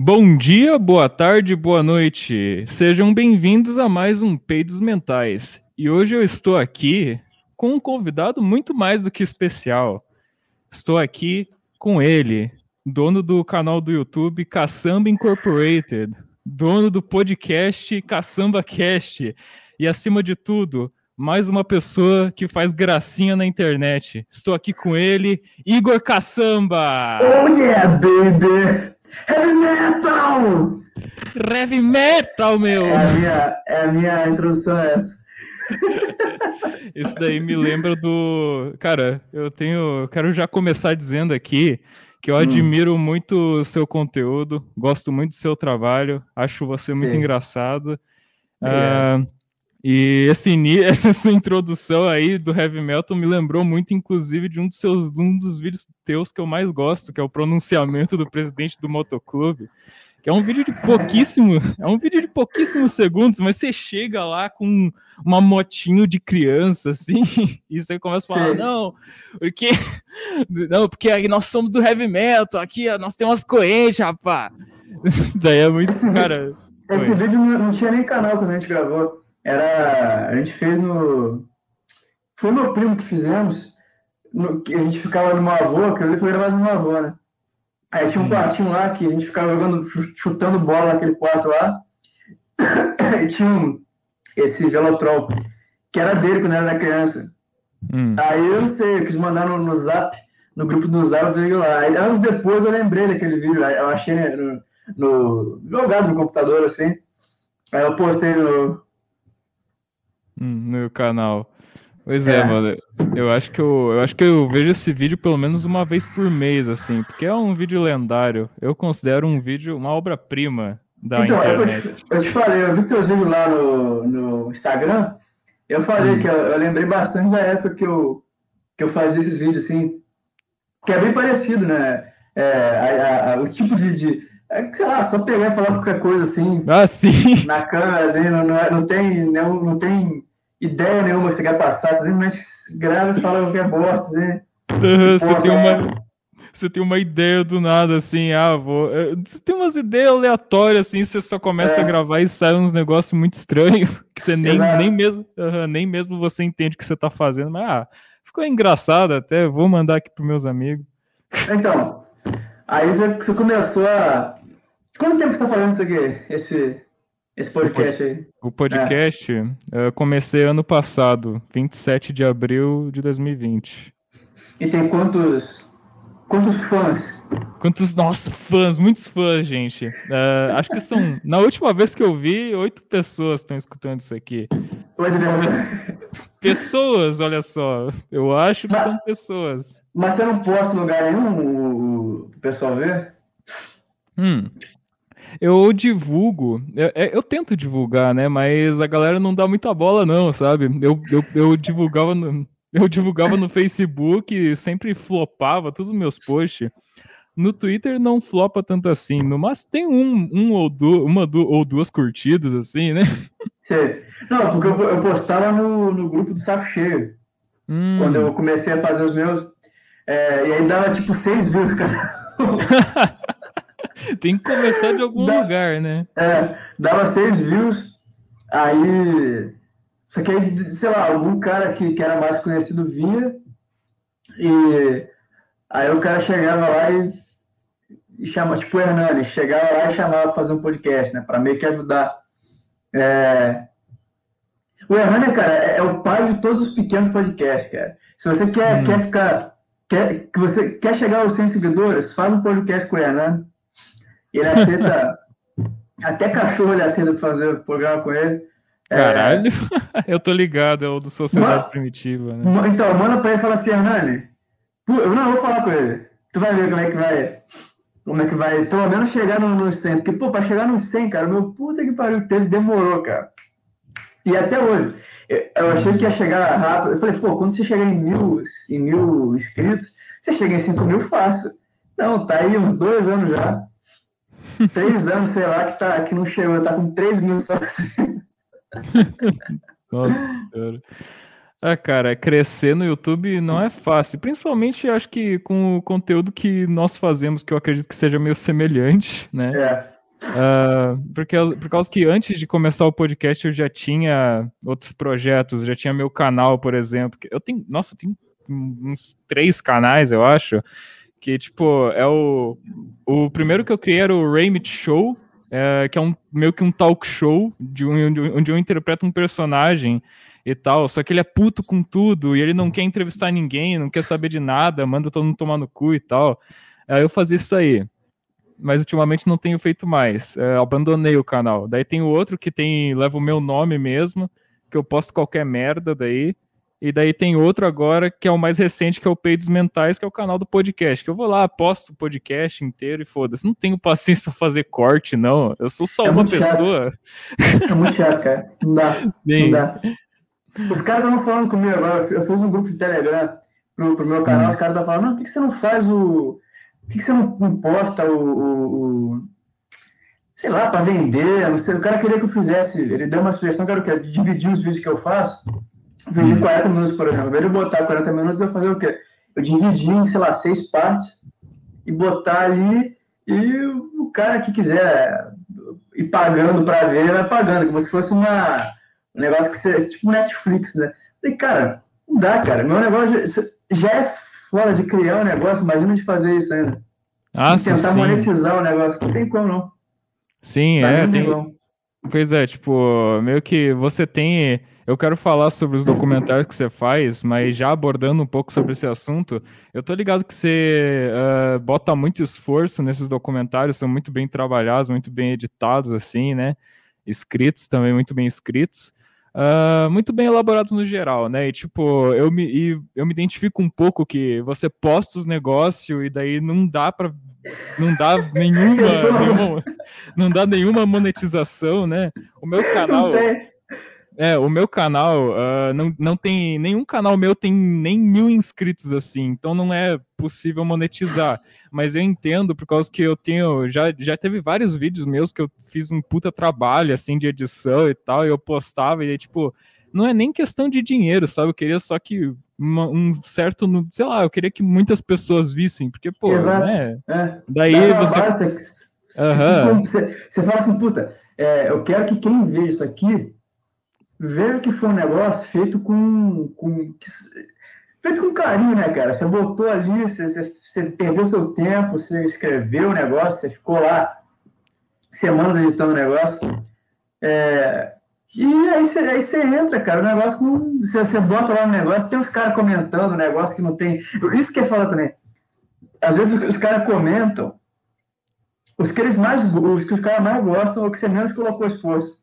Bom dia, boa tarde, boa noite. Sejam bem-vindos a mais um Peidos Mentais. E hoje eu estou aqui com um convidado muito mais do que especial. Estou aqui com ele, dono do canal do YouTube Caçamba Incorporated, dono do podcast Caçamba Cast e acima de tudo, mais uma pessoa que faz gracinha na internet. Estou aqui com ele, Igor Caçamba. Oh yeah, baby! Heavy metal! Heavy metal, meu! É a minha, é a minha introdução é essa. Isso daí me lembra do. Cara, eu tenho. Quero já começar dizendo aqui que eu hum. admiro muito o seu conteúdo, gosto muito do seu trabalho, acho você muito Sim. engraçado. Uh, e esse, essa sua introdução aí do heavy metal me lembrou muito, inclusive, de um dos seus um dos vídeos teus que eu mais gosto, que é o pronunciamento do presidente do motoclube. Que é um vídeo de pouquíssimo, é um vídeo de pouquíssimos segundos, mas você chega lá com uma motinho de criança, assim, e você começa a falar, Sim. não, porque não, porque nós somos do heavy metal, aqui nós temos correntes, rapaz. Daí é muito, cara. Esse vídeo não tinha nem canal quando a gente gravou. Era. A gente fez no. Foi meu primo que fizemos. No, que a gente ficava no avô, que ele foi gravado no avô, né? Aí tinha um quartinho lá que a gente ficava jogando, chutando bola naquele quarto lá. e tinha um, esse Velotrol, que era dele quando era criança. Hum. Aí eu não sei, eu quis mandar no, no zap, no grupo do zap, veio lá. Aí anos depois eu lembrei daquele vídeo, eu achei né, no, no, jogado no computador assim. Aí eu postei no, no canal. Pois é, é, mano. Eu acho que eu, eu acho que eu vejo esse vídeo pelo menos uma vez por mês, assim, porque é um vídeo lendário. Eu considero um vídeo uma obra-prima da então, internet. Eu te, eu te, falei, eu vi teus vídeos lá no, no Instagram. Eu falei hum. que eu, eu, lembrei bastante da época que eu, que eu fazia esses vídeos, assim, que é bem parecido, né? É, a, a, o tipo de, de é, sei lá, só pegar e falar qualquer coisa assim. Ah, sim. Na câmera, assim, não, não, é, não, tem, não, não tem ideia nenhuma que você quer passar, você simplesmente grava e fala qualquer bosta, assim. Uhum, você tem uma. Você tem uma ideia do nada, assim, ah, vou. Eh, você tem umas ideias aleatórias, assim, você só começa é. a gravar e sai uns negócios muito estranhos, que você nem, nem mesmo uhum, nem mesmo você entende o que você tá fazendo, mas ah, ficou engraçado até, vou mandar aqui pros meus amigos. Então, aí você começou a. Quanto tempo você tá fazendo isso aqui? Esse, esse podcast aí? O podcast, é. eu comecei ano passado, 27 de abril de 2020. E tem quantos quantos fãs? Quantos, nossa, fãs, muitos fãs, gente. Uh, acho que são, na última vez que eu vi, oito pessoas estão escutando isso aqui. Pessoas, olha só. Eu acho que mas, são pessoas. Mas você não posta em lugar nenhum o, o pessoal ver? Hum, eu divulgo, eu, é, eu, tento divulgar, né? Mas a galera não dá muita bola, não, sabe? Eu, eu, eu divulgava no, eu divulgava no Facebook, sempre flopava todos os meus posts. No Twitter não flopa tanto assim. No máximo tem um, um ou, du uma du ou duas curtidas, assim, né? Sim. Não, porque eu, eu postava no, no grupo do Saco Cheio. Hum. Quando eu comecei a fazer os meus. É, e aí dava tipo seis views, cara. Tem que começar de algum lugar, né? É, dava seis views, aí. Só que aí, sei lá, algum cara que, que era mais conhecido via, e aí o cara chegava lá e, e chama, tipo o Hernani, chegava lá e chamava para fazer um podcast, né? Para meio que ajudar. É... O Hernani, cara, é, é, o pai de todos os pequenos podcasts, cara. Se você quer, hum. quer ficar. Quer, que você quer chegar aos 100 seguidores, faz um podcast com o Hernani. Ele aceita. até cachorro ele aceita fazer o programa com ele. É, Caralho, é... eu tô ligado, é o do Sociedade Primitiva, né? Então, manda pra ele e fala assim, Hernani. Eu não vou falar com ele. Tu vai ver como é que vai. Como é que vai, pelo menos chegar no, no 100. Porque, pô, pra chegar no 100, cara, meu puta que pariu, teve, demorou, cara. E até hoje. Eu achei que ia chegar rápido. Eu falei, pô, quando você chegar em mil, em mil inscritos, você chega em 5 mil fácil. Não, tá aí uns dois anos já três anos, sei lá, que, tá, que não chegou, tá com três mil só. Nossa senhora. Ah, cara, crescer no YouTube não é fácil. Principalmente, acho que com o conteúdo que nós fazemos, que eu acredito que seja meio semelhante, né? É. Uh, porque, por causa que antes de começar o podcast eu já tinha outros projetos, já tinha meu canal, por exemplo. Eu tenho, nossa, eu tenho uns três canais, eu acho, que tipo, é o, o primeiro que eu criei era o Raymit Show, é, que é um meio que um talk show de um, onde eu interpreto um personagem e tal, só que ele é puto com tudo e ele não quer entrevistar ninguém, não quer saber de nada, manda todo mundo tomar no cu e tal. Aí eu fazia isso aí mas ultimamente não tenho feito mais. É, abandonei o canal. Daí tem o outro que tem leva o meu nome mesmo, que eu posto qualquer merda daí. E daí tem outro agora que é o mais recente, que é o Peidos Mentais, que é o canal do podcast. Que eu vou lá, posto o podcast inteiro e foda-se. Não tenho paciência para fazer corte, não. Eu sou só é uma pessoa. Chato. É muito chato, cara. Não dá. Não dá. Os caras estavam falando comigo agora. Eu fiz um grupo de Telegram pro, pro meu canal. Hum. Os caras estavam falando: não, por que você não faz o por que, você não, posta o, o, o sei lá, para vender? Não sei, o cara queria que eu fizesse, ele deu uma sugestão que era o quê? Dividir os vídeos que eu faço, vídeo de 40 minutos, por exemplo. Ao invés de eu botar 40 minutos, eu fazer o quê? Eu dividi em, sei lá, seis partes e botar ali e o cara que quiser ir pagando para ver, vai pagando, como se fosse uma, um negócio que você, tipo Netflix, né? E, cara, não dá, cara. Meu negócio já, já é fora de criar um negócio, imagina de fazer isso ainda. Ah, tentar sim. monetizar o negócio. Não tem como, não. Sim, é. Tem... Pois é, tipo, meio que você tem. Eu quero falar sobre os documentários que você faz, mas já abordando um pouco sobre esse assunto, eu tô ligado que você uh, bota muito esforço nesses documentários, são muito bem trabalhados, muito bem editados, assim, né? Escritos também, muito bem escritos uh, muito bem elaborados no geral, né? E tipo, eu me, eu me identifico um pouco que você posta os negócios e daí não dá para não dá nenhuma, nenhuma, não dá nenhuma monetização, né? O meu canal é, o meu canal uh, não, não tem. Nenhum canal meu tem nem mil inscritos assim, então não é possível monetizar mas eu entendo por causa que eu tenho. Já, já teve vários vídeos meus que eu fiz um puta trabalho, assim, de edição e tal, e eu postava, e aí, tipo, não é nem questão de dinheiro, sabe? Eu queria só que uma, um certo, sei lá, eu queria que muitas pessoas vissem, porque, pô, Exato. né? É. Daí você. uhum. você, você fala assim, puta, é, eu quero que quem vê isso aqui veja que foi um negócio feito com. com feito com carinho, né, cara? Você botou ali, você, você, você perdeu seu tempo, você escreveu o negócio, você ficou lá semanas editando o negócio. É, e aí você, aí você entra, cara, o negócio não. Você, você bota lá no negócio, tem uns caras comentando o negócio que não tem. Isso que é falar também. Às vezes os, os caras comentam os que eles mais os que os caras mais gostam ou que você menos colocou esforço.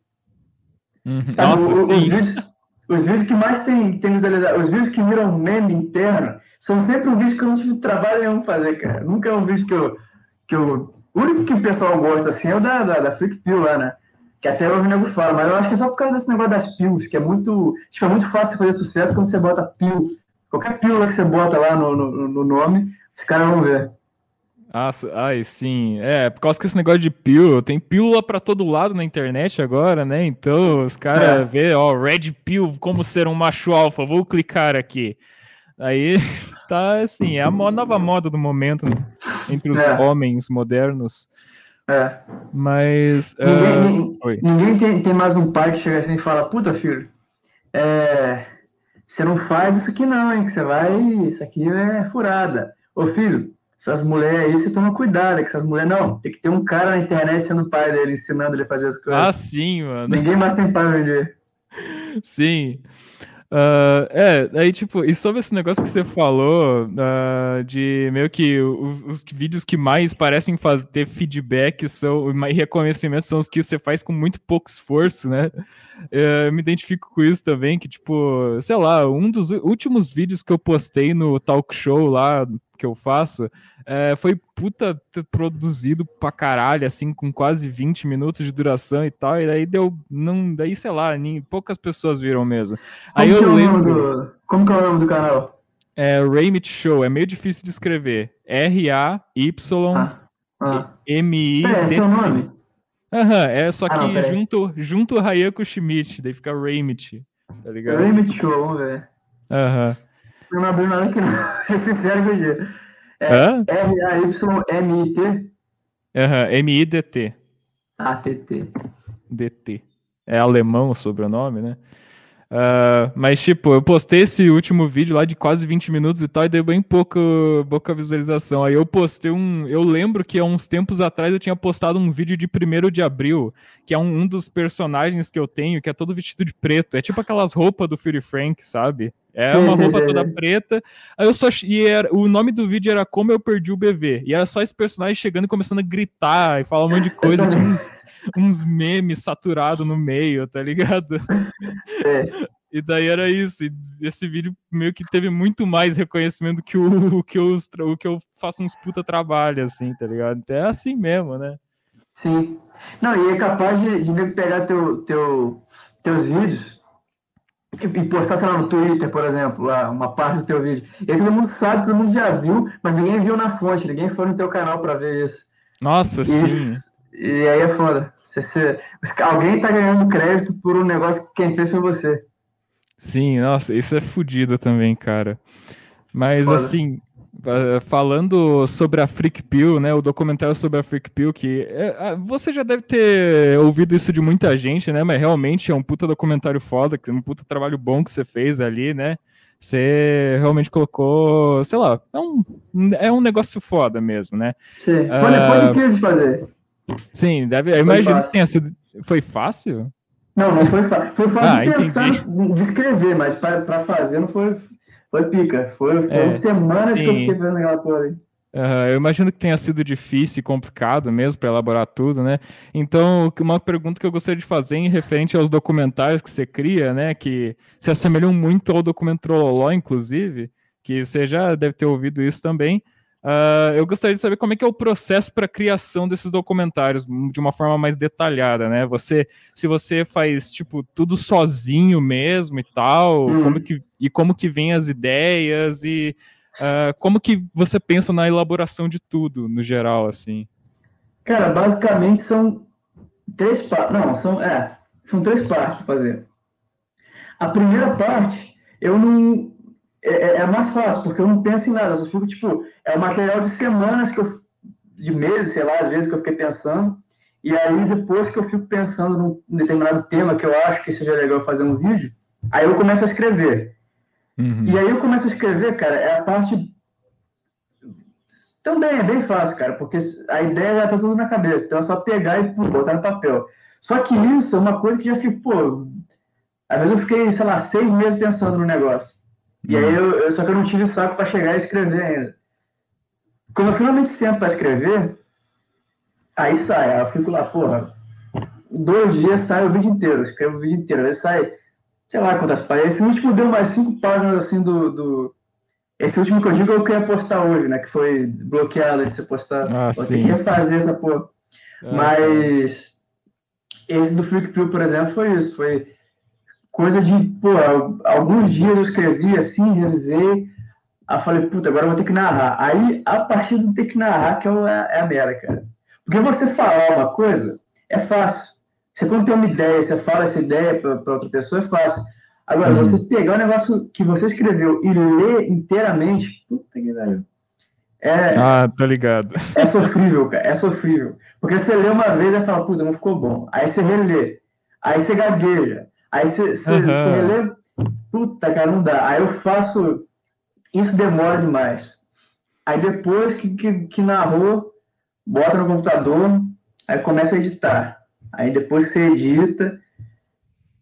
Uhum. Nossa, o, sim. Os vídeos, os vídeos que mais tem, tem visualização, os vídeos que viram meme interno, são sempre um vídeo que eu não tive trabalho nenhum fazer, cara. Nunca é um vídeo que eu. Que eu o único que o pessoal gosta assim é o da, da, da Freak Pill lá, né? Que até o nego fala, mas eu acho que é só por causa desse negócio das pills, que é muito. Tipo, é muito fácil fazer sucesso quando você bota pill. Qualquer pílula que você bota lá no, no, no nome, os caras vão ver. Ah, ai, sim. É, por causa que esse negócio de pílula, tem pílula para todo lado na internet agora, né? Então os caras é. vê, ó, Red Pill, como ser um macho alfa, vou clicar aqui. Aí tá assim, é a nova moda do momento né? entre os é. homens modernos. É. Mas. Ninguém, uh... ninguém tem, tem, mais um pai que chega assim e fala: Puta, filho, é, você não faz isso aqui não, hein? Que você vai. Isso aqui é furada. Ô filho, essas mulheres aí, você toma cuidado, que essas mulheres, não, tem que ter um cara na internet sendo pai dele, ensinando ele a fazer as coisas. Ah, sim, mano. Ninguém mais tem pai vender. Sim. Uh, é, aí tipo, e sobre esse negócio que você falou, uh, de meio que os, os, vídeos que mais parecem fazer, ter feedback são, e reconhecimento são os que você faz com muito pouco esforço, né? Uh, eu me identifico com isso também, que tipo, sei lá, um dos últimos vídeos que eu postei no talk show lá que eu faço, é, foi puta produzido pra caralho, assim, com quase 20 minutos de duração e tal, e daí deu, não, daí, sei lá, nem, poucas pessoas viram mesmo. Como Aí eu é lembro... Do, como que é o nome do canal? É Raymit Show, é meio difícil de escrever. R-A-Y-M-I... Ah, ah. É, é nome? Aham, é só que ah, não, junto, junto Hayako Schmidt, daí fica Raymit, tá ligado? Raymit Show, vamos ver. Aham. Não abri nada aqui, não. É sincero dia. É R-A-Y-M-I-T. Aham, M-I-D-T. Ah, T-T. DT. É alemão o sobrenome, né? Uh, mas, tipo, eu postei esse último vídeo lá de quase 20 minutos e tal, e deu bem pouca, pouca visualização. Aí eu postei um. Eu lembro que há uns tempos atrás eu tinha postado um vídeo de 1 de abril, que é um, um dos personagens que eu tenho, que é todo vestido de preto. É tipo aquelas roupas do Fury Frank, sabe? É sim, uma roupa sim, toda sim. preta. Aí eu só. E era, o nome do vídeo era Como Eu Perdi o Bebê. E era só esse personagem chegando e começando a gritar e falar um monte de coisa. tinha uns uns memes saturados no meio, tá ligado? É. E daí era isso. E esse vídeo meio que teve muito mais reconhecimento que o, que, eu, o que eu faço uns puta trabalho, assim, tá ligado? Então é assim mesmo, né? Sim. Não, e é capaz de, de pegar teu, teu, teus vídeos e, e postar, sei lá, no Twitter, por exemplo, lá, uma parte do teu vídeo. E aí todo mundo sabe, todo mundo já viu, mas ninguém viu na fonte, ninguém foi no teu canal para ver isso. Nossa, e sim. E aí é foda. Você, você, alguém tá ganhando crédito por um negócio que quem fez foi você. Sim, nossa, isso é fodido também, cara. Mas foda. assim, falando sobre a Freak Pill, né, o documentário sobre a Freak Pill, que é, você já deve ter ouvido isso de muita gente, né, mas realmente é um puta documentário foda, um puta trabalho bom que você fez ali, né, você realmente colocou, sei lá, é um, é um negócio foda mesmo, né. Sim, foi, uh, foi difícil de fazer. Sim, deve. Eu imagino que tenha sido. Foi fácil? Não, não foi fácil. Foi fácil ah, de pensar, entendi. de escrever, mas para fazer não foi, foi pica. Foi, foram é, semanas sim. que eu fiquei fazendo aquela porra aí. Uh, eu imagino que tenha sido difícil e complicado mesmo para elaborar tudo, né? Então, uma pergunta que eu gostaria de fazer em referente aos documentários que você cria, né? Que se assemelham muito ao documento Trololó, inclusive, que você já deve ter ouvido isso também. Uh, eu gostaria de saber como é que é o processo para a criação desses documentários de uma forma mais detalhada, né? Você, se você faz tipo tudo sozinho mesmo e tal, hum. como que, e como que vem as ideias e uh, como que você pensa na elaboração de tudo no geral, assim? Cara, basicamente são três partes. Não, são é, são três partes para fazer. A primeira parte eu não é, é, é, mais fácil, porque eu não penso em nada, eu só fico, tipo, é um material de semanas que eu, de meses, sei lá, às vezes que eu fiquei pensando, e aí depois que eu fico pensando num determinado tema que eu acho que seja legal fazer um vídeo, aí eu começo a escrever. Uhum. E aí eu começo a escrever, cara, é a parte. Também é bem fácil, cara, porque a ideia já tá tudo na cabeça, então é só pegar e pô, botar no papel. Só que isso é uma coisa que já fico, pô. Às vezes eu fiquei, sei lá, seis meses pensando no negócio. E aí eu, eu, só que eu não tive saco para chegar e escrever ainda. Quando eu finalmente sento para escrever, aí sai. Aí eu fico lá, porra, dois dias sai o vídeo inteiro, escrevo o vídeo inteiro. Aí sai, sei lá quantas páginas. Esse último deu mais cinco páginas assim do. do... Esse último que eu digo é o que eu ia postar hoje, né? Que foi bloqueado de você postar. Ah, Vou ter que refazer essa porra. Ah, Mas esse do Freak Pill, por exemplo, foi isso. Foi coisa de, pô, alguns dias eu escrevi assim, revisei, aí falei, puta, agora eu vou ter que narrar. Aí, a partir de ter que narrar, que é, é a merda, cara. Porque você falar uma coisa é fácil. Você quando tem uma ideia, você fala essa ideia para outra pessoa, é fácil. Agora, uhum. você pegar o negócio que você escreveu e ler inteiramente, puta que pariu. É, ah, tô ligado. É sofrível, cara, é sofrível. Porque você lê uma vez e fala, puta, não ficou bom. Aí você relê, aí você gagueja, Aí você uhum. relê, puta, cara, não dá. Aí eu faço, isso demora demais. Aí depois que, que, que narrou, bota no computador, aí começa a editar. Aí depois que você edita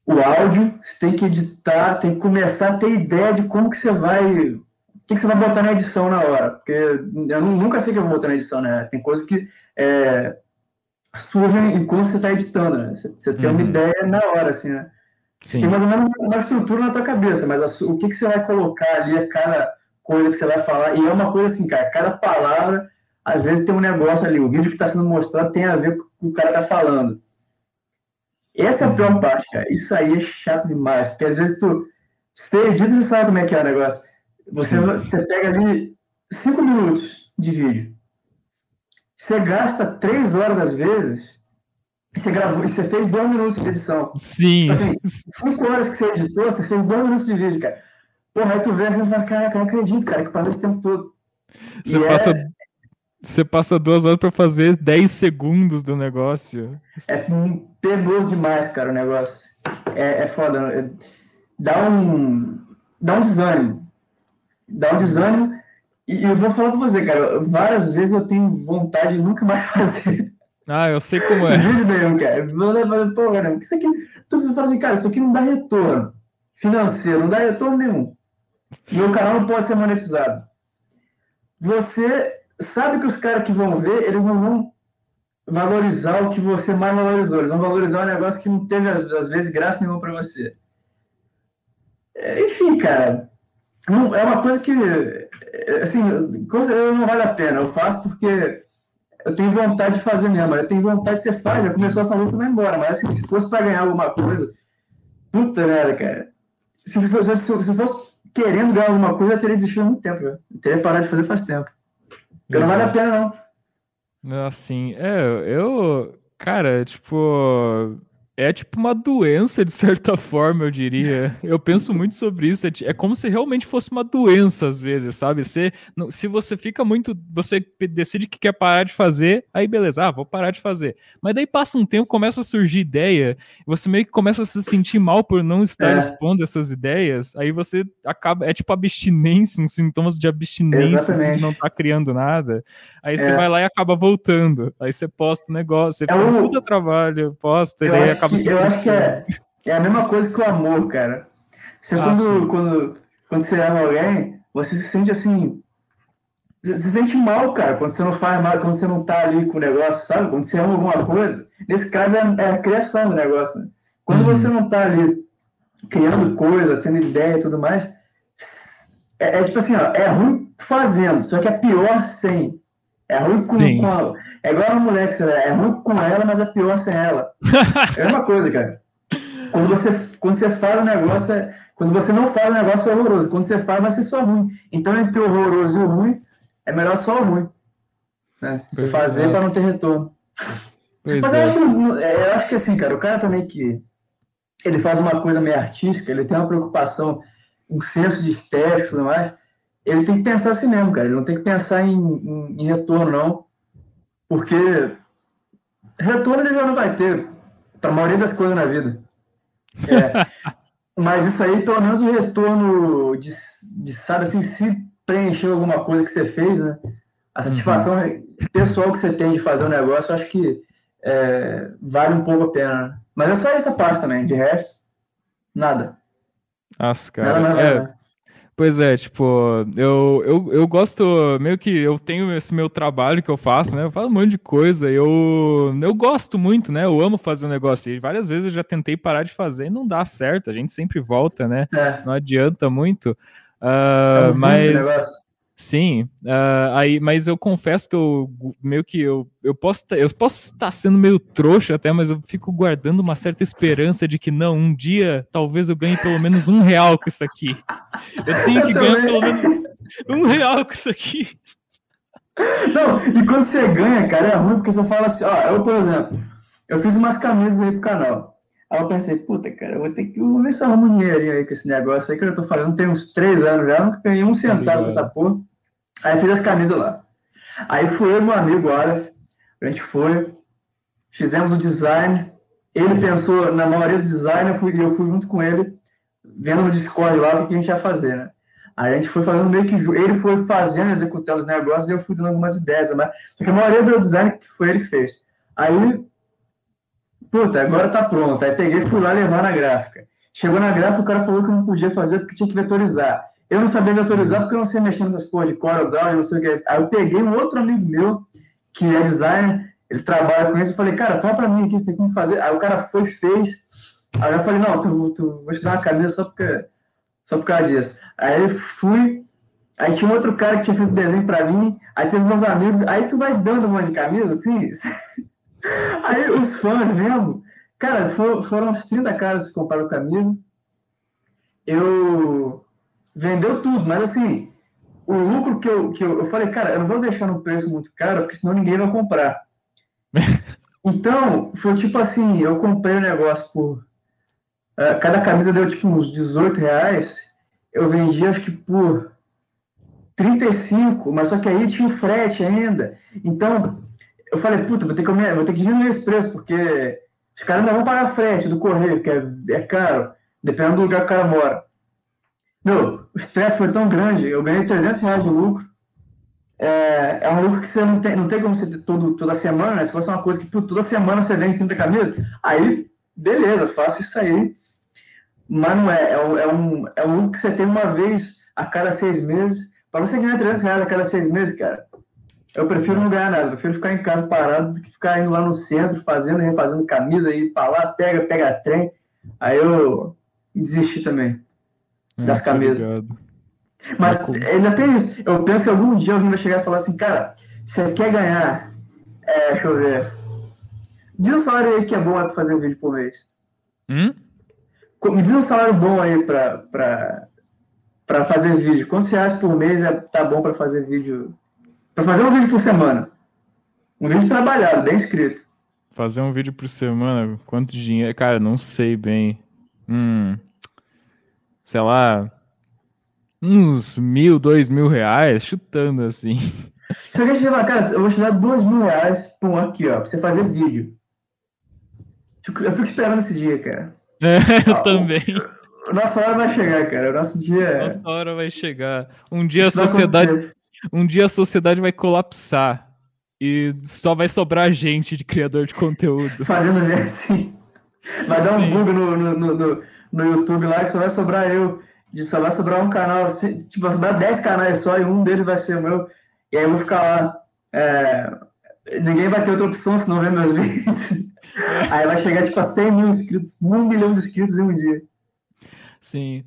o áudio, você tem que editar, tem que começar a ter ideia de como que você vai. O que, que você vai botar na edição na hora. Porque eu nunca sei o que eu vou botar na edição, né? Tem coisas que é, surgem enquanto você está editando, né? Você, você tem uma uhum. ideia na hora, assim, né? Sim. Tem mais ou menos uma estrutura na tua cabeça, mas a, o que, que você vai colocar ali, a cada coisa que você vai falar, e é uma coisa assim, cara, cada palavra, às vezes tem um negócio ali, o vídeo que está sendo mostrado tem a ver com o que o cara está falando. Essa é a pior parte, cara. Isso aí é chato demais, porque às vezes tu, você edita, você sabe como é que é o negócio. Você, você pega ali cinco minutos de vídeo. Você gasta três horas às vezes você gravou, você fez dois minutos de edição. Sim. Tipo assim, cinco horas que você editou, você fez dois minutos de vídeo, cara. Porra, aí tu vê e fala, caraca, não acredito, cara, que parou esse tempo todo. Você e passa. É... Você passa duas horas para fazer 10 segundos do negócio. É penoso demais, cara, o negócio. É, é foda. Dá um, dá um desânimo. Dá um desânimo. E eu vou falar pra você, cara, várias vezes eu tenho vontade de nunca mais fazer. Ah, eu sei como é. Vídeo nenhum, cara. Vou levar, pô, cara, isso aqui. Tu fala assim, cara, isso aqui não dá retorno financeiro, não dá retorno nenhum. Meu canal não pode ser monetizado. Você sabe que os caras que vão ver, eles não vão valorizar o que você mais valorizou. Eles vão valorizar um negócio que não teve, às vezes, graça nenhuma para você. É, enfim, cara, não, é uma coisa que, assim, não vale a pena. Eu faço porque eu tenho vontade de fazer mesmo. Eu tenho vontade de ser faz. Já começou a fazer, tu vai embora. Mas, assim, se fosse para ganhar alguma coisa, puta merda, cara. Se, se, se, se fosse querendo ganhar alguma coisa, eu teria desistido há muito tempo. Eu teria parado de fazer faz tempo. Porque não vale a pena, não. Assim, é, eu, cara, tipo, é tipo uma doença, de certa forma, eu diria. Eu penso muito sobre isso. É, é, como se realmente fosse uma doença, às vezes, sabe? Se, se você fica muito. Você decide que quer parar de fazer, aí beleza, ah, vou parar de fazer. Mas daí passa um tempo, começa a surgir ideia, você meio que começa a se sentir mal por não estar é. expondo essas ideias, aí você acaba. É tipo abstinência, uns sintomas de abstinência, assim, de não estar tá criando nada. Aí você é. vai lá e acaba voltando. Aí você posta o negócio, você é um... trabalho, posta, e aí acaba que, Eu acho que é, é a mesma coisa que o amor, cara. Você, ah, quando, quando, quando você ama alguém, você se sente assim. Você se sente mal, cara, quando você não faz mal, quando você não tá ali com o negócio, sabe? Quando você ama alguma coisa. Nesse caso é, é a criação do negócio, né? Quando uhum. você não tá ali criando coisa, tendo ideia e tudo mais, é, é, tipo assim, ó, é ruim fazendo, só que é pior sem. É ruim com, com a, É igual a mulher que você é ruim com ela, mas é pior sem ela. é uma coisa, cara. Quando você, quando você fala o negócio, é, quando você não fala o negócio é horroroso. Quando você fala, vai ser só ruim. Então, entre o horroroso e o ruim, é melhor só o ruim. Né? Você fazer para não ter retorno. Pois mas é. eu, acho que, é, eu acho que assim, cara, o cara também que ele faz uma coisa meio artística, ele tem uma preocupação, um senso de estética e tudo mais ele tem que pensar assim mesmo, cara. Ele não tem que pensar em, em, em retorno, não. Porque retorno ele já não vai ter para a maioria das coisas na vida. É, mas isso aí, pelo menos o retorno de, de, sabe assim, se preencher alguma coisa que você fez, né? A satisfação uhum. pessoal que você tem de fazer o um negócio, eu acho que é, vale um pouco a pena. Né? Mas é só essa parte também, de resto, nada. Nossa, cara. Nada, nada, é, nada. Pois é, tipo, eu, eu, eu gosto, meio que eu tenho esse meu trabalho que eu faço, né? Eu falo um monte de coisa, eu, eu gosto muito, né? Eu amo fazer um negócio. E várias vezes eu já tentei parar de fazer e não dá certo, a gente sempre volta, né? É. Não adianta muito. Uh, é mas. Sim, uh, aí, mas eu confesso que eu meio que eu, eu posso eu posso estar sendo meio trouxa até, mas eu fico guardando uma certa esperança de que não, um dia talvez eu ganhe pelo menos um real com isso aqui. Eu tenho que ganhar pelo menos um real com isso aqui. Não, e quando você ganha, cara, é ruim porque você fala assim, ó, eu, por exemplo, eu fiz umas camisas aí pro canal. Aí eu pensei, puta, cara, eu vou ter que vou ver se eu arrumo um dinheirinho aí com esse negócio aí que eu tô fazendo tem uns três anos já, nunca ganhei um centavo com essa porra. Aí fiz as camisas lá. Aí eu e meu amigo Araf, a gente foi, fizemos o design, ele pensou na maioria do design, eu fui, eu fui junto com ele, vendo no Discord lá o que a gente ia fazer, né? Aí a gente foi fazendo meio que. Ele foi fazendo, executando os negócios, e eu fui dando algumas ideias, mas só que a maioria do design foi ele que fez. Aí, puta, agora tá pronto. Aí peguei fui lá levar na gráfica. Chegou na gráfica, o cara falou que não podia fazer porque tinha que vetorizar. Eu não sabia vetorizar porque eu não sei mexer nessas porra de Corel Draw, não sei o que. Aí eu peguei um outro amigo meu, que é designer, ele trabalha com isso, eu falei, cara, fala pra mim aqui, você tem que fazer. Aí o cara foi, fez. Aí eu falei, não, tu, tu vou te dar uma camisa só porque só por causa disso. Aí eu fui, aí tinha um outro cara que tinha feito desenho pra mim, aí tem os meus amigos, aí tu vai dando uma de camisa, assim. aí os fãs mesmo, cara, foram, foram uns 30 caras que compraram camisa. Eu vendeu tudo, mas assim, o lucro que eu, que eu, eu falei, cara, eu não vou deixar no preço muito caro, porque senão ninguém vai comprar. então, foi tipo assim, eu comprei o negócio por. Uh, cada camisa deu tipo uns 18 reais. eu vendi acho que por 35, mas só que aí tinha o frete ainda. Então, eu falei, puta, vou ter que, vou ter que diminuir esse preço, porque os caras não vão pagar frete do correio, que é, é caro, dependendo do lugar que o cara mora. Meu, o estresse foi tão grande, eu ganhei 300 reais de lucro. É, é um lucro que você não tem, não tem como você todo, toda semana, né? Se fosse uma coisa que toda semana você vende 30 camisas, aí, beleza, faço isso aí. Mas não é, é um, é um, é um lucro que você tem uma vez a cada seis meses. Para você ganhar 300 reais a cada seis meses, cara, eu prefiro não ganhar nada, eu prefiro ficar em casa parado do que ficar indo lá no centro, fazendo, refazendo camisa, ir para lá, pega, pega trem. Aí eu desisti também é, das camisas. Ligado. Mas ainda tem isso. Eu penso que algum dia alguém vai chegar e falar assim, cara, você quer ganhar? É, deixa eu ver. Diz um salário aí que é bom para fazer um vídeo por mês. Hum? Me diz um salário bom aí para para fazer vídeo. Quantos reais por mês é, tá bom para fazer vídeo para fazer um vídeo por semana. Um vídeo trabalhado, bem escrito. Fazer um vídeo por semana, quanto dinheiro? Cara, não sei bem. Hum, sei lá, uns mil, dois mil reais, chutando assim. Se alguém te levar, cara, eu vou te dar dois mil reais, pum, aqui, ó, pra você fazer vídeo. Eu fico esperando esse dia, cara. É, eu também. Nossa hora vai chegar, cara. Nosso dia. É nossa hora vai chegar. Um dia Isso a sociedade um dia a sociedade vai colapsar e só vai sobrar gente de criador de conteúdo. Fazendo assim. Vai dar um bug no, no, no, no, YouTube lá que só vai sobrar eu. Só vai sobrar um canal. Tipo, vai sobrar 10 canais só e um deles vai ser meu. E aí eu vou ficar lá. É, ninguém vai ter outra opção se não ver meus vídeos. Aí vai chegar tipo a 100 mil inscritos, 1 milhão de inscritos em um dia. Sim.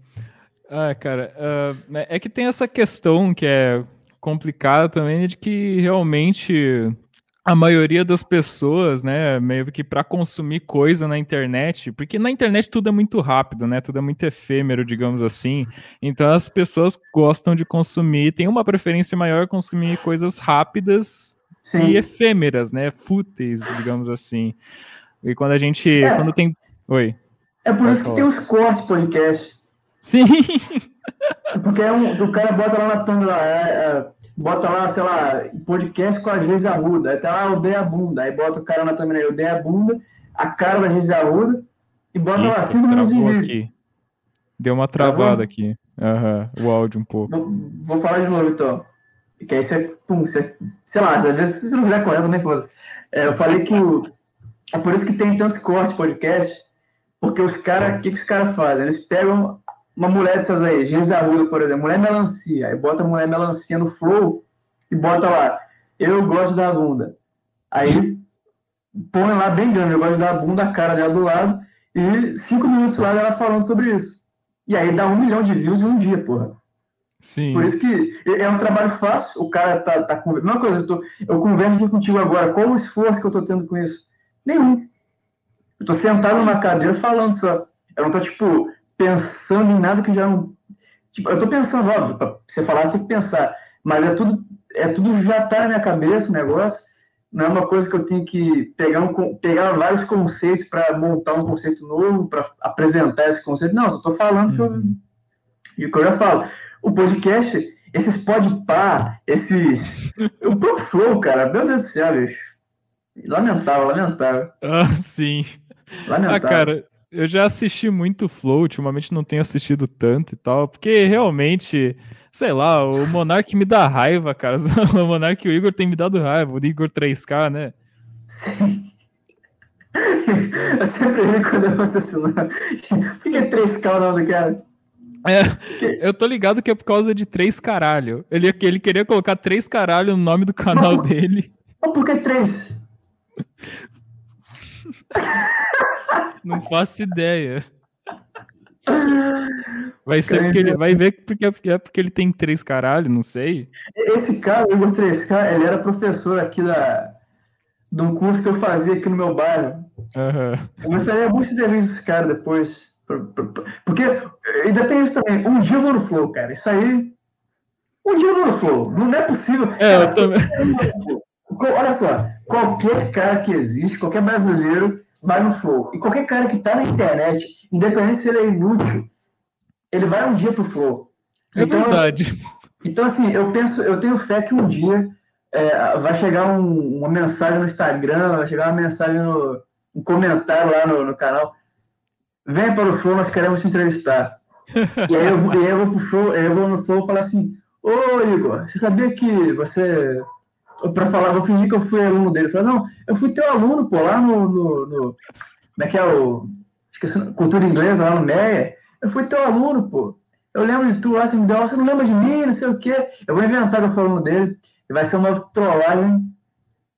Ah, cara, uh, é que tem essa questão que é complicada também é de que realmente a maioria das pessoas, né, meio que para consumir coisa na internet, porque na internet tudo é muito rápido, né, tudo é muito efêmero, digamos assim. Então as pessoas gostam de consumir, tem uma preferência maior consumir coisas rápidas Sim. e efêmeras, né, fúteis, digamos assim. E quando a gente, é. quando tem, oi. É por isso falar. que tem os cortes podcast. Sim. Porque é um, o cara bota lá na lá, é, é, bota lá, sei lá, podcast com a Geise Arruda, aí tá lá, odeia a bunda, aí bota o cara na thumb aí, odeia a bunda, a cara da Geise Arruda, e bota Eita, lá, 5 minutos de vídeo. Aqui. Deu uma travada aqui, uhum, o áudio um pouco. Vou, vou, falar de novo, então. Que aí você, pum, você, sei lá, às vezes você não virar correndo, nem foda é, Eu falei que o, é por isso que tem tantos cortes podcast, porque os caras, o que, que os caras fazem? Eles pegam uma mulher dessas aí, Geise Arruda, por exemplo, mulher melancia, aí bota a mulher melancia no flow e bota lá, eu gosto da bunda. Aí põe lá bem grande, eu gosto da bunda, a cara dela do lado, e cinco minutos lá dela falando sobre isso. E aí dá um milhão de views em um dia, porra. Sim. Por isso que é um trabalho fácil, o cara tá, tá com. Uma coisa, eu, tô, eu converso contigo agora, qual o esforço que eu tô tendo com isso? Nenhum. Eu tô sentado numa cadeira falando só. Eu não tô, tipo, pensando em nada que já não. Tipo, eu tô pensando, óbvio, pra você falar, você tem que pensar. Mas é tudo, é tudo já tá na minha cabeça o negócio. Não é uma coisa que eu tenho que pegar, um, pegar vários conceitos para montar um conceito novo, para apresentar esse conceito. Não, só tô falando que eu. Uhum. E o que eu já falo. O podcast, esses podpar, esses. o próprio flow, cara, meu Deus do céu, bicho. Lamentável, lamentável. Ah, sim. Lamentável. Ah, cara, eu já assisti muito Flow, ultimamente não tenho assistido tanto e tal, porque realmente, sei lá, o Monark me dá raiva, cara. O Monark e o Igor tem me dado raiva, o Igor 3K, né? Sim. Eu sempre ri quando eu assassino. Por que é 3K o nome do cara? É, eu tô ligado que é por causa de três caralho. Ele, ele queria colocar três caralho no nome do canal mas, dele. Mas por que três? Não faço ideia. Vai ser porque ele vai ver porque é porque ele tem três caralho, não sei. Esse cara, o Igor 3K, ele era professor aqui da, de um curso que eu fazia aqui no meu bairro. Uhum. Eu gostaria muito de ter visto esse cara depois. Porque ainda tem isso também. Um dia eu vou no Flow, cara. Isso aí. Um dia eu vou no Flow. Não é possível. É, eu também. Olha só, qualquer cara que existe, qualquer brasileiro vai no Flow. E qualquer cara que tá na internet, independente se ele é inútil, ele vai um dia pro Flow. É então, verdade. Então, assim, eu penso, eu tenho fé que um dia é, vai chegar um, uma mensagem no Instagram, vai chegar uma mensagem no um comentário lá no, no canal. Vem para o Flow, nós queremos te entrevistar. e aí eu, eu vou pro Flow, eu vou no Flow e falar assim, ô Igor, você sabia que você. Para falar, vou fingir que eu fui aluno dele. Falar, não, eu fui teu aluno, pô, lá no. no, no como é que é o. Esqueci, cultura inglesa, lá no Meia. Eu fui teu aluno, pô. Eu lembro de tu lá, você me deu, você não lembra de mim, não sei o quê. Eu vou inventar que eu fui aluno dele. E vai ser uma trollagem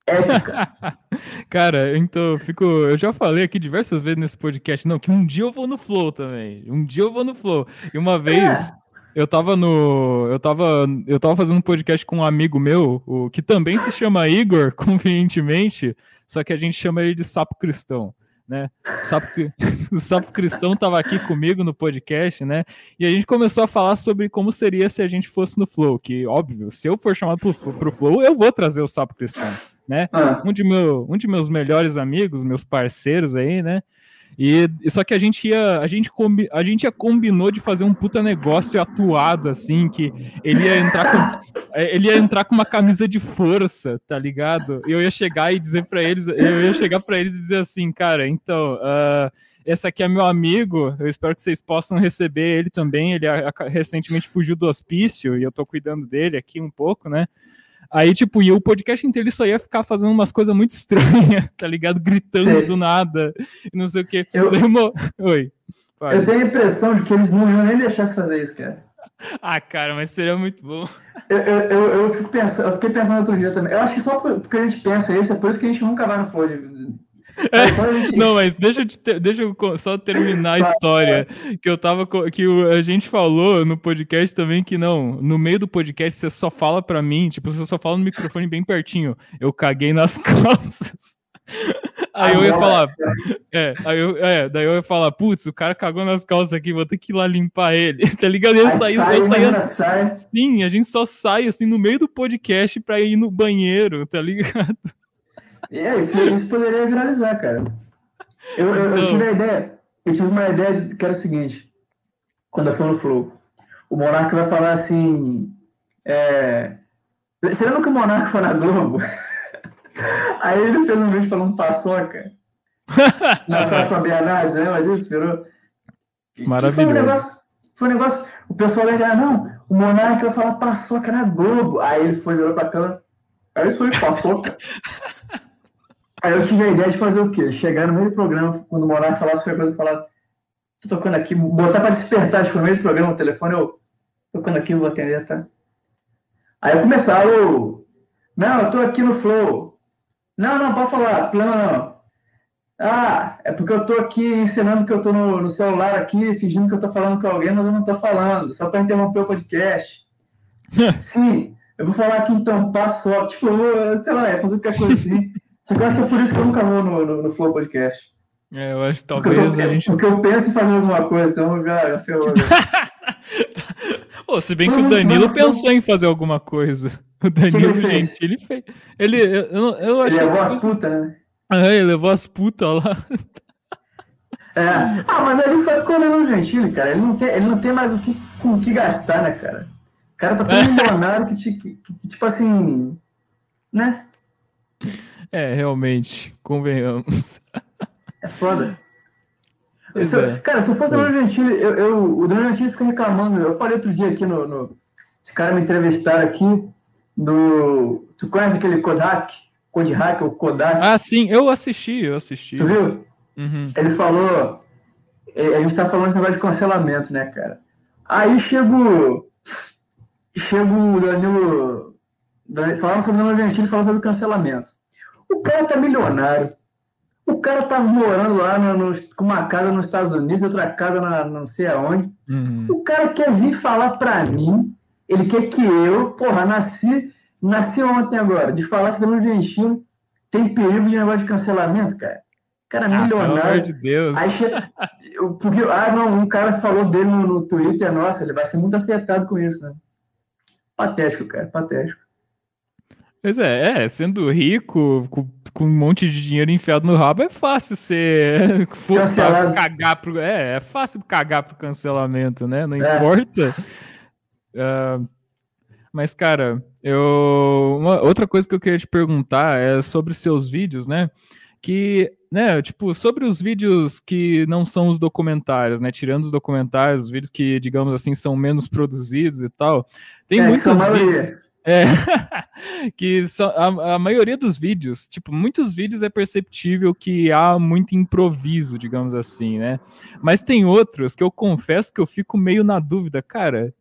épica. Cara, então eu fico. Eu já falei aqui diversas vezes nesse podcast, não, que um dia eu vou no Flow também. Um dia eu vou no Flow. E uma vez. É. Eu tava no. Eu tava, eu tava fazendo um podcast com um amigo meu, o, que também se chama Igor, convenientemente, só que a gente chama ele de Sapo Cristão né? O Sapo, o Sapo Cristão estava aqui comigo no podcast, né? E a gente começou a falar sobre como seria se a gente fosse no Flow, que, óbvio, se eu for chamado para o Flow, eu vou trazer o Sapo Cristão, né? Ah. Um, de meu, um de meus melhores amigos, meus parceiros aí, né? E só que a gente ia, a gente, combi, a gente ia combinou de fazer um puta negócio atuado assim, que ele ia entrar com é, ele ia entrar com uma camisa de força, tá ligado? E eu ia chegar e dizer para eles, eu ia chegar para eles e dizer assim, cara, então, uh, esse aqui é meu amigo, eu espero que vocês possam receber ele também. Ele recentemente fugiu do hospício e eu tô cuidando dele aqui um pouco, né? Aí, tipo, e o podcast inteiro ele só ia ficar fazendo umas coisas muito estranhas, tá ligado? Gritando do nada, e não sei o quê. Eu... Oi. Eu tenho a impressão de que eles não iam nem deixar você fazer isso, cara. Ah, cara, mas seria muito bom. Eu, eu, eu, fico pensando, eu fiquei pensando outro dia também. Eu acho que só porque a gente pensa isso, é por isso que a gente nunca vai no Flow é, não, mas deixa eu, te, deixa eu só terminar a história. Que eu tava. Que a gente falou no podcast também que não, no meio do podcast você só fala pra mim, tipo, você só fala no microfone bem pertinho. Eu caguei nas calças. Aí eu ia falar, é, aí eu, é, daí eu ia falar, putz, o cara cagou nas calças aqui, vou ter que ir lá limpar ele, tá ligado? Eu saí, eu saí, sim, a gente só sai assim no meio do podcast pra ir no banheiro, tá ligado? É, isso, isso poderia viralizar, cara. Eu, eu, eu, tive a ideia, eu tive uma ideia de, que era o seguinte, quando eu fui no Flow, o Monarca vai falar assim, é, você lembra que o Monarca foi na Globo? Aí ele fez um vídeo falando paçoca na próxima Bienal, né? Mas isso virou... Maravilhoso. Foi um, negócio, foi um negócio, o pessoal ia não, o Monarca vai falar paçoca na Globo. Aí ele foi, virou pra câmera, aí isso foi paçoca. Aí eu tive a ideia de fazer o quê? Chegar no meio do programa, quando o Monark falasse qualquer coisa, falar, tô tocando aqui, botar pra despertar, tipo, no meio do programa, o telefone, eu tocando aqui, vou atender, tá? Aí eu começava, eu, não, eu tô aqui no Flow. Não, não, pode falar, problema não. Ah, é porque eu tô aqui ensinando que eu tô no, no celular aqui, fingindo que eu tô falando com alguém, mas eu não tô falando, só pra interromper o podcast. Sim, eu vou falar aqui então, passo, tipo, sei lá, é fazer qualquer coisa assim. Só que eu acho que é por isso que eu nunca vou no, no, no Flow Podcast. É, eu acho que talvez porque eu, tô, a gente. Porque eu penso em fazer alguma coisa, então já, já ferrou. Né? Pô, se bem que o Danilo pensou em fazer alguma coisa. O Danilo, ele gente, ele fez. Ele, eu, eu, eu achei. Ele levou as putas, né? Ah, ele levou as putas lá. É. Ah, mas ele foi com o Danilo Gentili, cara. Ele não tem, ele não tem mais o que, com o que gastar, né, cara? O cara tá tão milionário que, que, que, tipo assim. Né? É, realmente, convenhamos. É foda. Se eu, é. Cara, se eu fosse o Danilo Gentili, eu, eu, o Danilo Gentili fica reclamando. Eu falei outro dia aqui no. no os caras me entrevistaram aqui do. Tu conhece aquele Kodak? Kodak ou Kodak? Ah, sim, eu assisti, eu assisti. Tu viu? Uhum. Ele falou. A gente tá falando esse negócio de cancelamento, né, cara? Aí chego. Chego o Danilo. Falando sobre o Danilo Gentili, falando sobre cancelamento. O cara tá milionário. O cara tá morando lá no, no, com uma casa nos Estados Unidos, outra casa na, não sei aonde. Uhum. O cara quer vir falar pra mim, ele quer que eu, porra, nasci, nasci ontem agora, de falar que Danilo Gentili tem perigo de negócio de cancelamento, cara. Cara ah, milionário. Pelo amor de Deus. Aí, porque, ah, não, um cara falou dele no, no Twitter, nossa, ele vai ser muito afetado com isso, né? Patético, cara, patético. Pois é, é, sendo rico, com, com, um monte de dinheiro enfiado no rabo, é fácil ser. cagar pro, é, é fácil cagar pro cancelamento, né? Não é. importa. Uh, mas, cara, eu. Uma, outra coisa que eu queria te perguntar é sobre seus vídeos, né? Que, né, tipo, sobre os vídeos que não são os documentários, né? Tirando os documentários, os vídeos que, digamos assim, são menos produzidos e tal. Tem é, muitos vídeos. É, que são, a, a, maioria dos vídeos, tipo, muitos vídeos é perceptível que há muito improviso, digamos assim, né? Mas tem outros que eu confesso que eu fico meio na dúvida, cara.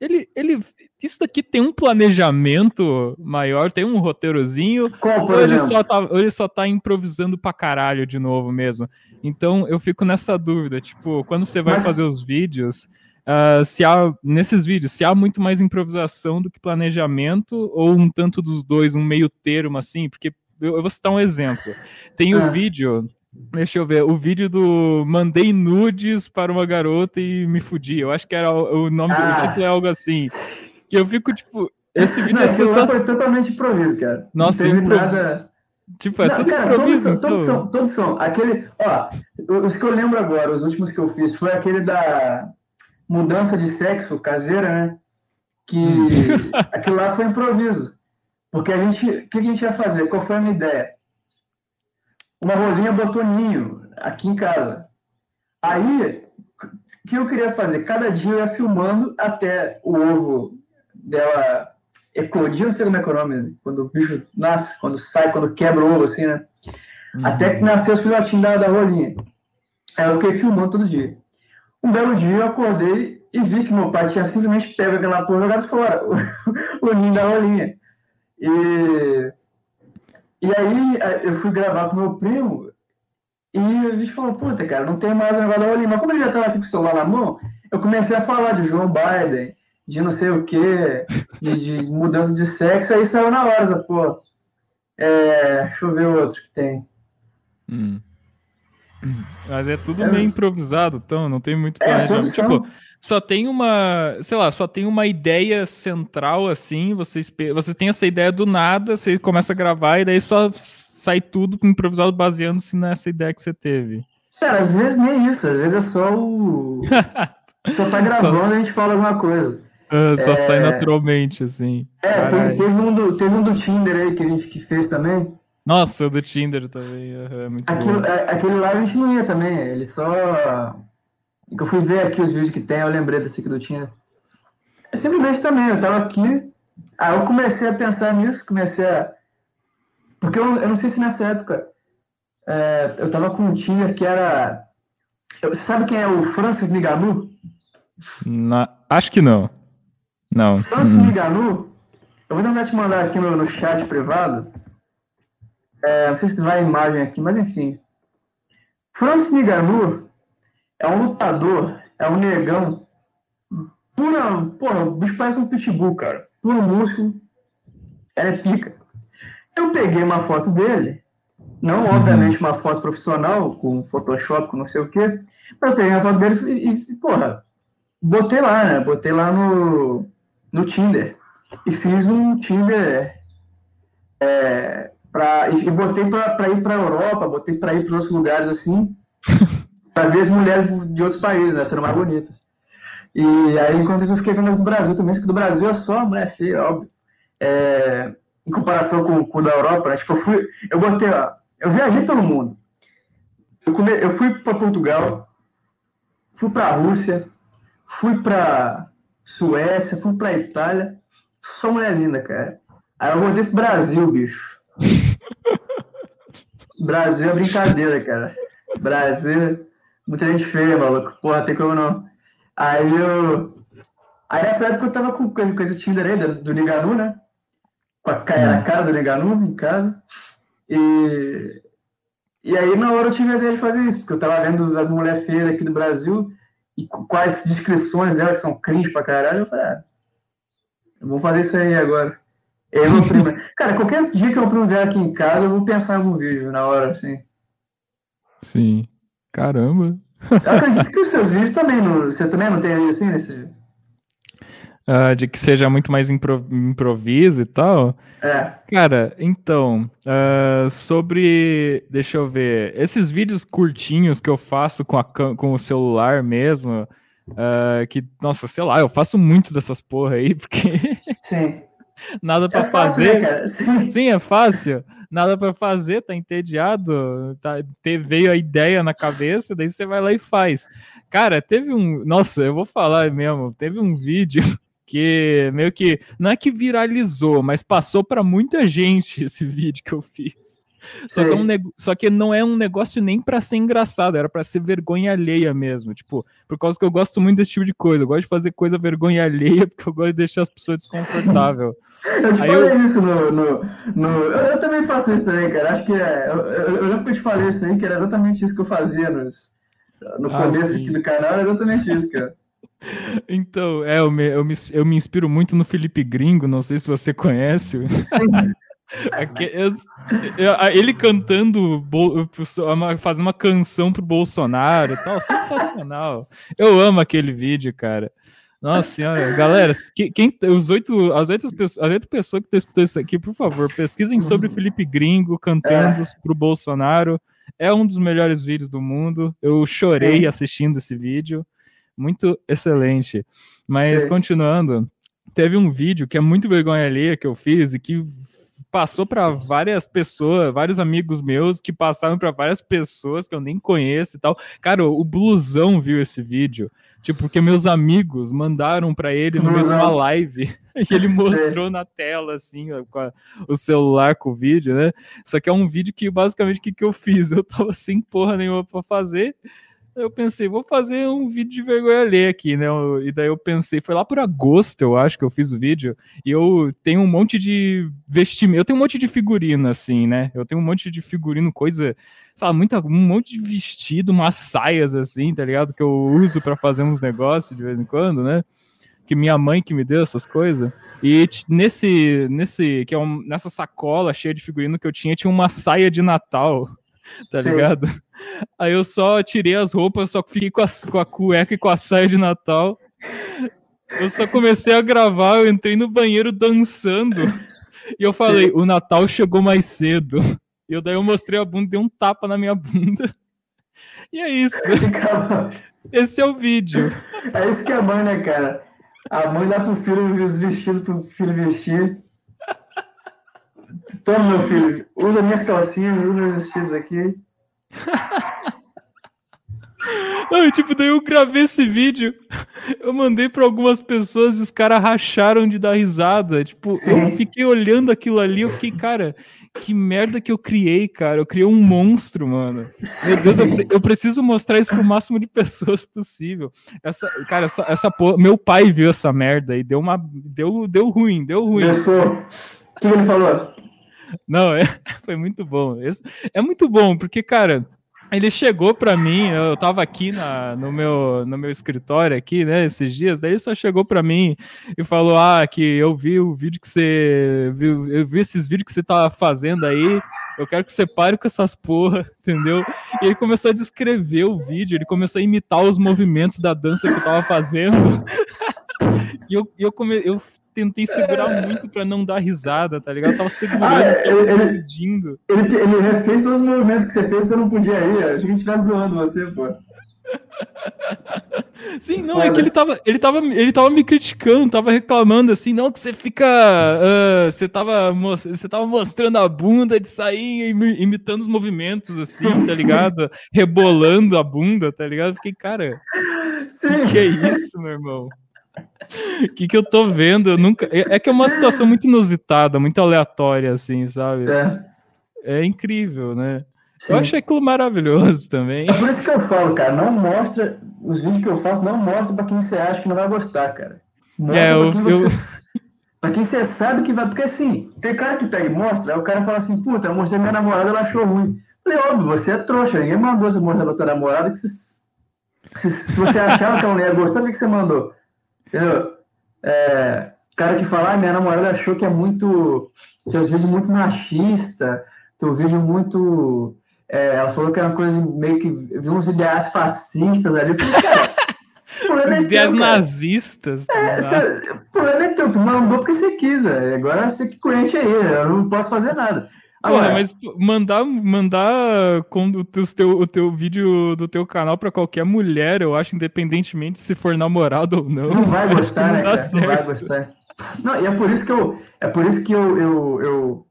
Ele, ele, isso daqui tem um planejamento maior, tem um roteirozinho, Qual, ou, ele só tá, ou ele só tá improvisando pra caralho de novo mesmo. Então eu fico nessa dúvida, tipo, quando você vai Mas... fazer os vídeos, uh, se há, nesses vídeos, se há muito mais improvisação do que planejamento, ou um tanto dos dois, um meio termo, assim, porque eu, eu vou citar um exemplo. Tem o ah. vídeo Deixa eu ver, o vídeo do Mandei nudes para uma garota e me fudi. Eu acho que era o nome, ah. o título é algo assim. Que eu fico tipo, esse vídeo não, é sensacional. foi totalmente improviso, cara. Nossa, não impro... nada. Tipo, é não, tudo cara, improviso. Todos, todos, são, todos são. Aquele, ó, os que eu lembro agora, os últimos que eu fiz, foi aquele da mudança de sexo caseira, né? Que hum. aquilo lá foi improviso. Porque a gente, o que a gente ia fazer? Qual foi a minha ideia? Uma rolinha botoninho aqui em casa. Aí, o que eu queria fazer? Cada dia eu ia filmando até o ovo dela eclodir, não sei como é que é o nome, quando o bicho nasce, quando sai, quando quebra o ovo, assim, né? Uhum. Até que nasceu os filhotinhos da, da rolinha. Aí eu fiquei filmando todo dia. Um belo dia eu acordei e vi que meu pai tinha simplesmente pego aquela porra e jogado fora, o, ninho da rolinha. E, e aí eu fui gravar com meu primo e a gente falou, puta, cara, não tem mais o negócio da rolinha. Mas como ele já estava aqui com o celular na mão, eu comecei a falar de João Biden, de não sei o quê, de, de mudança de sexo, aí saiu na hora, pô. É, deixa eu ver outro que tem. Hum. Mas é tudo é, meio improvisado, então não tem muito planejamento. É, tipo, só tem uma, sei lá, só tem uma ideia central assim, vocês, vocês têm essa ideia do nada, você começa a gravar e daí só sai tudo improvisado baseando-se nessa ideia que você teve. Cara, às vezes nem isso, às vezes é só o. só tá gravando só... e a gente fala alguma coisa. Uh, só é... sai naturalmente, assim. É, teve, um do, teve um do Tinder aí que a gente que fez também. Nossa, o do Tinder também. É muito aquele, é, aquele lá a gente não ia também. Ele só. Eu fui ver aqui os vídeos que tem, eu lembrei desse aqui do Tinder. É simplesmente também, eu tava aqui, aí eu comecei a pensar nisso, comecei a. Porque eu, eu não sei se nessa época é, eu tava com um Tinder que era. Eu, sabe quem é o Francis Niganu? Na... Acho que não. Não. Francis hum. Eu vou tentar te mandar aqui no, no chat privado. É, não sei se vai a imagem aqui, mas enfim. Francis Niganu é um lutador, é um negão. Pura, porra, o bicho parece um pitbull, cara. Puro músculo. Ela é pica. Eu peguei uma foto dele, não uhum. obviamente uma foto profissional, com Photoshop, com não sei o quê, mas eu peguei a foto dele e, e porra, botei lá, né? Botei lá no, no Tinder. E fiz um Tinder é, pra, e, e botei para ir para a Europa, botei para ir para outros lugares assim, para ver as mulheres de outros países, né? Serão mais bonitas. E aí, enquanto isso, eu fiquei vendo as do Brasil também, que do Brasil é só mulher feia, óbvio. É, em comparação com, com o da Europa, né? Tipo, eu fui, eu botei, ó, eu viajei pelo mundo. Eu, come, eu fui para Portugal, fui para a Rússia, fui para Suécia, fui para Itália, só mulher linda, cara. Aí eu voltei pro Brasil, bicho. Brasil é brincadeira, cara. Brasil, muita gente feia, maluco. Porra, tem como não. Aí eu. Aí nessa época eu tava com, com esse Tinder aí, do, do Niganu, né? Com a, cara, a cara do Niganu em casa. E. E aí na hora eu tive a ideia de fazer isso, porque eu tava vendo as mulheres feias aqui do Brasil e quais descrições dela que são cringe pra caralho. Eu falei, ah, eu vou fazer isso aí agora. Eu Cara, qualquer dia que eu primo vier aqui em casa, eu vou pensar em algum vídeo na hora, assim. Sim. Caramba. Eu acredito que os seus vídeos também, não, você também não tem assim nesse. Uh, de que seja muito mais impro, improviso e tal. É. Cara, então, uh, sobre. Deixa eu ver. Esses vídeos curtinhos que eu faço com, a, com o celular mesmo, Uh, que, nossa, sei lá, eu faço muito dessas porra aí, porque. Sim. Nada para é fazer. Fácil, né, Sim. Sim, é fácil. Nada para fazer, tá entediado, tá, te, veio a ideia na cabeça, daí você vai lá e faz. Cara, teve um. Nossa, eu vou falar mesmo, teve um vídeo que meio que. Não é que viralizou, mas passou para muita gente esse vídeo que eu fiz. Só que, é um Só que não é um negócio nem para ser engraçado, era para ser vergonha alheia mesmo. Tipo, por causa que eu gosto muito desse tipo de coisa. Eu gosto de fazer coisa vergonha alheia, porque eu gosto de deixar as pessoas desconfortáveis. eu te Aí falei eu... isso no, no, no, Eu também faço isso também, cara. Acho que é. Eu, eu, eu lembro que eu te falei isso aí, que era exatamente isso que eu fazia nos, no ah, começo aqui do canal, era exatamente isso, cara. Então, é, eu me, eu, me, eu me inspiro muito no Felipe Gringo, não sei se você conhece. Ele cantando, fazendo uma canção pro Bolsonaro e tal, sensacional. Eu amo aquele vídeo, cara. Nossa senhora, galera, quem, os oito, as, oito, as oito pessoas que estão escutando isso aqui, por favor, pesquisem sobre Felipe Gringo cantando é. pro Bolsonaro. É um dos melhores vídeos do mundo. Eu chorei assistindo esse vídeo. Muito excelente. Mas Sim. continuando, teve um vídeo que é muito vergonha alheia que eu fiz e que passou para várias pessoas, vários amigos meus que passaram para várias pessoas que eu nem conheço e tal. Cara, o Blusão viu esse vídeo. Tipo, porque meus amigos mandaram para ele no meio de uma live e ele mostrou na tela, assim, com a, o celular com o vídeo, né? Só que é um vídeo que basicamente o que, que eu fiz? Eu tava sem porra nenhuma para fazer eu pensei, vou fazer um vídeo de vergonha ler aqui, né? E daí eu pensei, foi lá por agosto, eu acho que eu fiz o vídeo, e eu tenho um monte de vestimento, eu tenho um monte de figurino, assim, né? Eu tenho um monte de figurino, coisa, sabe, muita, um monte de vestido, umas saias, assim, tá ligado? Que eu uso para fazer uns negócios de vez em quando, né? Que minha mãe que me deu essas coisas. E nesse, nesse, que é um, nessa sacola cheia de figurino que eu tinha, tinha uma saia de Natal tá Sim. ligado? Aí eu só tirei as roupas, só fiquei com a, com a cueca e com a saia de Natal. Eu só comecei a gravar, eu entrei no banheiro dançando. E eu falei, Sim. o Natal chegou mais cedo. E eu, daí eu mostrei a bunda, dei um tapa na minha bunda. E é isso. Esse é o vídeo. É isso que é mãe, né, cara? A mãe dá pro filho os vestidos pro filho vestir. Toma, meu filho, usa minhas calcinhas, usa meus vestidos aqui. Não, tipo, daí eu gravei esse vídeo, eu mandei para algumas pessoas e os caras racharam de dar risada. Tipo, Sim. eu fiquei olhando aquilo ali, eu fiquei, cara, que merda que eu criei, cara. Eu criei um monstro, mano. Meu Deus, eu, eu preciso mostrar isso pro máximo de pessoas possível. Essa, cara, essa, essa porra, meu pai viu essa merda e deu uma. Deu, deu ruim, deu ruim. O que ele falou? Não, é, foi muito bom. É muito bom, porque, cara, ele chegou para mim, eu tava aqui na, no, meu, no meu escritório aqui, né, esses dias, daí ele só chegou para mim e falou, ah, que eu vi o vídeo que você, viu, eu vi esses vídeos que você tava fazendo aí, eu quero que você pare com essas porra, entendeu? E ele começou a descrever o vídeo, ele começou a imitar os movimentos da dança que eu tava fazendo. e eu, eu, come, eu tentei segurar é... muito pra não dar risada, tá ligado? Eu tava segurando, ah, tava ele, explodindo. Ele, ele refez todos os movimentos que você fez, você não podia ir. Acho que a gente tá zoando você, pô. Sim, não, Foda. é que ele tava, ele, tava, ele tava me criticando, tava reclamando assim, não, que você fica. Uh, você, tava, você tava mostrando a bunda de sair imitando os movimentos, assim, tá ligado? Rebolando a bunda, tá ligado? Fiquei, cara, Sim. que é isso, meu irmão? O que, que eu tô vendo? Eu nunca. É, é que é uma situação muito inusitada, muito aleatória, assim, sabe? É, é incrível, né? Sim. Eu achei aquilo maravilhoso também. É por isso que eu falo, cara, não mostra. Os vídeos que eu faço não mostra pra quem você acha que não vai gostar, cara. Mostra é, eu, pra, quem eu... você, pra quem você sabe que vai. Porque assim, tem cara que pega e mostra, aí o cara fala assim, puta, eu mostrei minha namorada, ela achou ruim. Eu falei, óbvio, você é trouxa, ninguém mandou você mostrar pra tua namorada que se, se, se você achava que ela não ia gostar, o que você mandou? Entendeu? É, cara que fala, ah, minha namorada achou que é muito. Teus vídeos muito machista, teu vídeo muito. É, ela falou que era uma coisa meio que. Viu uns ideais fascistas ali. Eu falei, cara. Os é ideias nazistas. É, o problema é teu, tu mandou porque você quis, véio. agora você que conhece aí, eu não posso fazer nada. Porra, mas mandar, mandar com o teu, o teu vídeo do teu canal pra qualquer mulher, eu acho, independentemente se for namorado ou não. Não vai gostar, né? Cara? Não vai gostar. Não, e é por isso que eu. É por isso que eu. Eu, eu,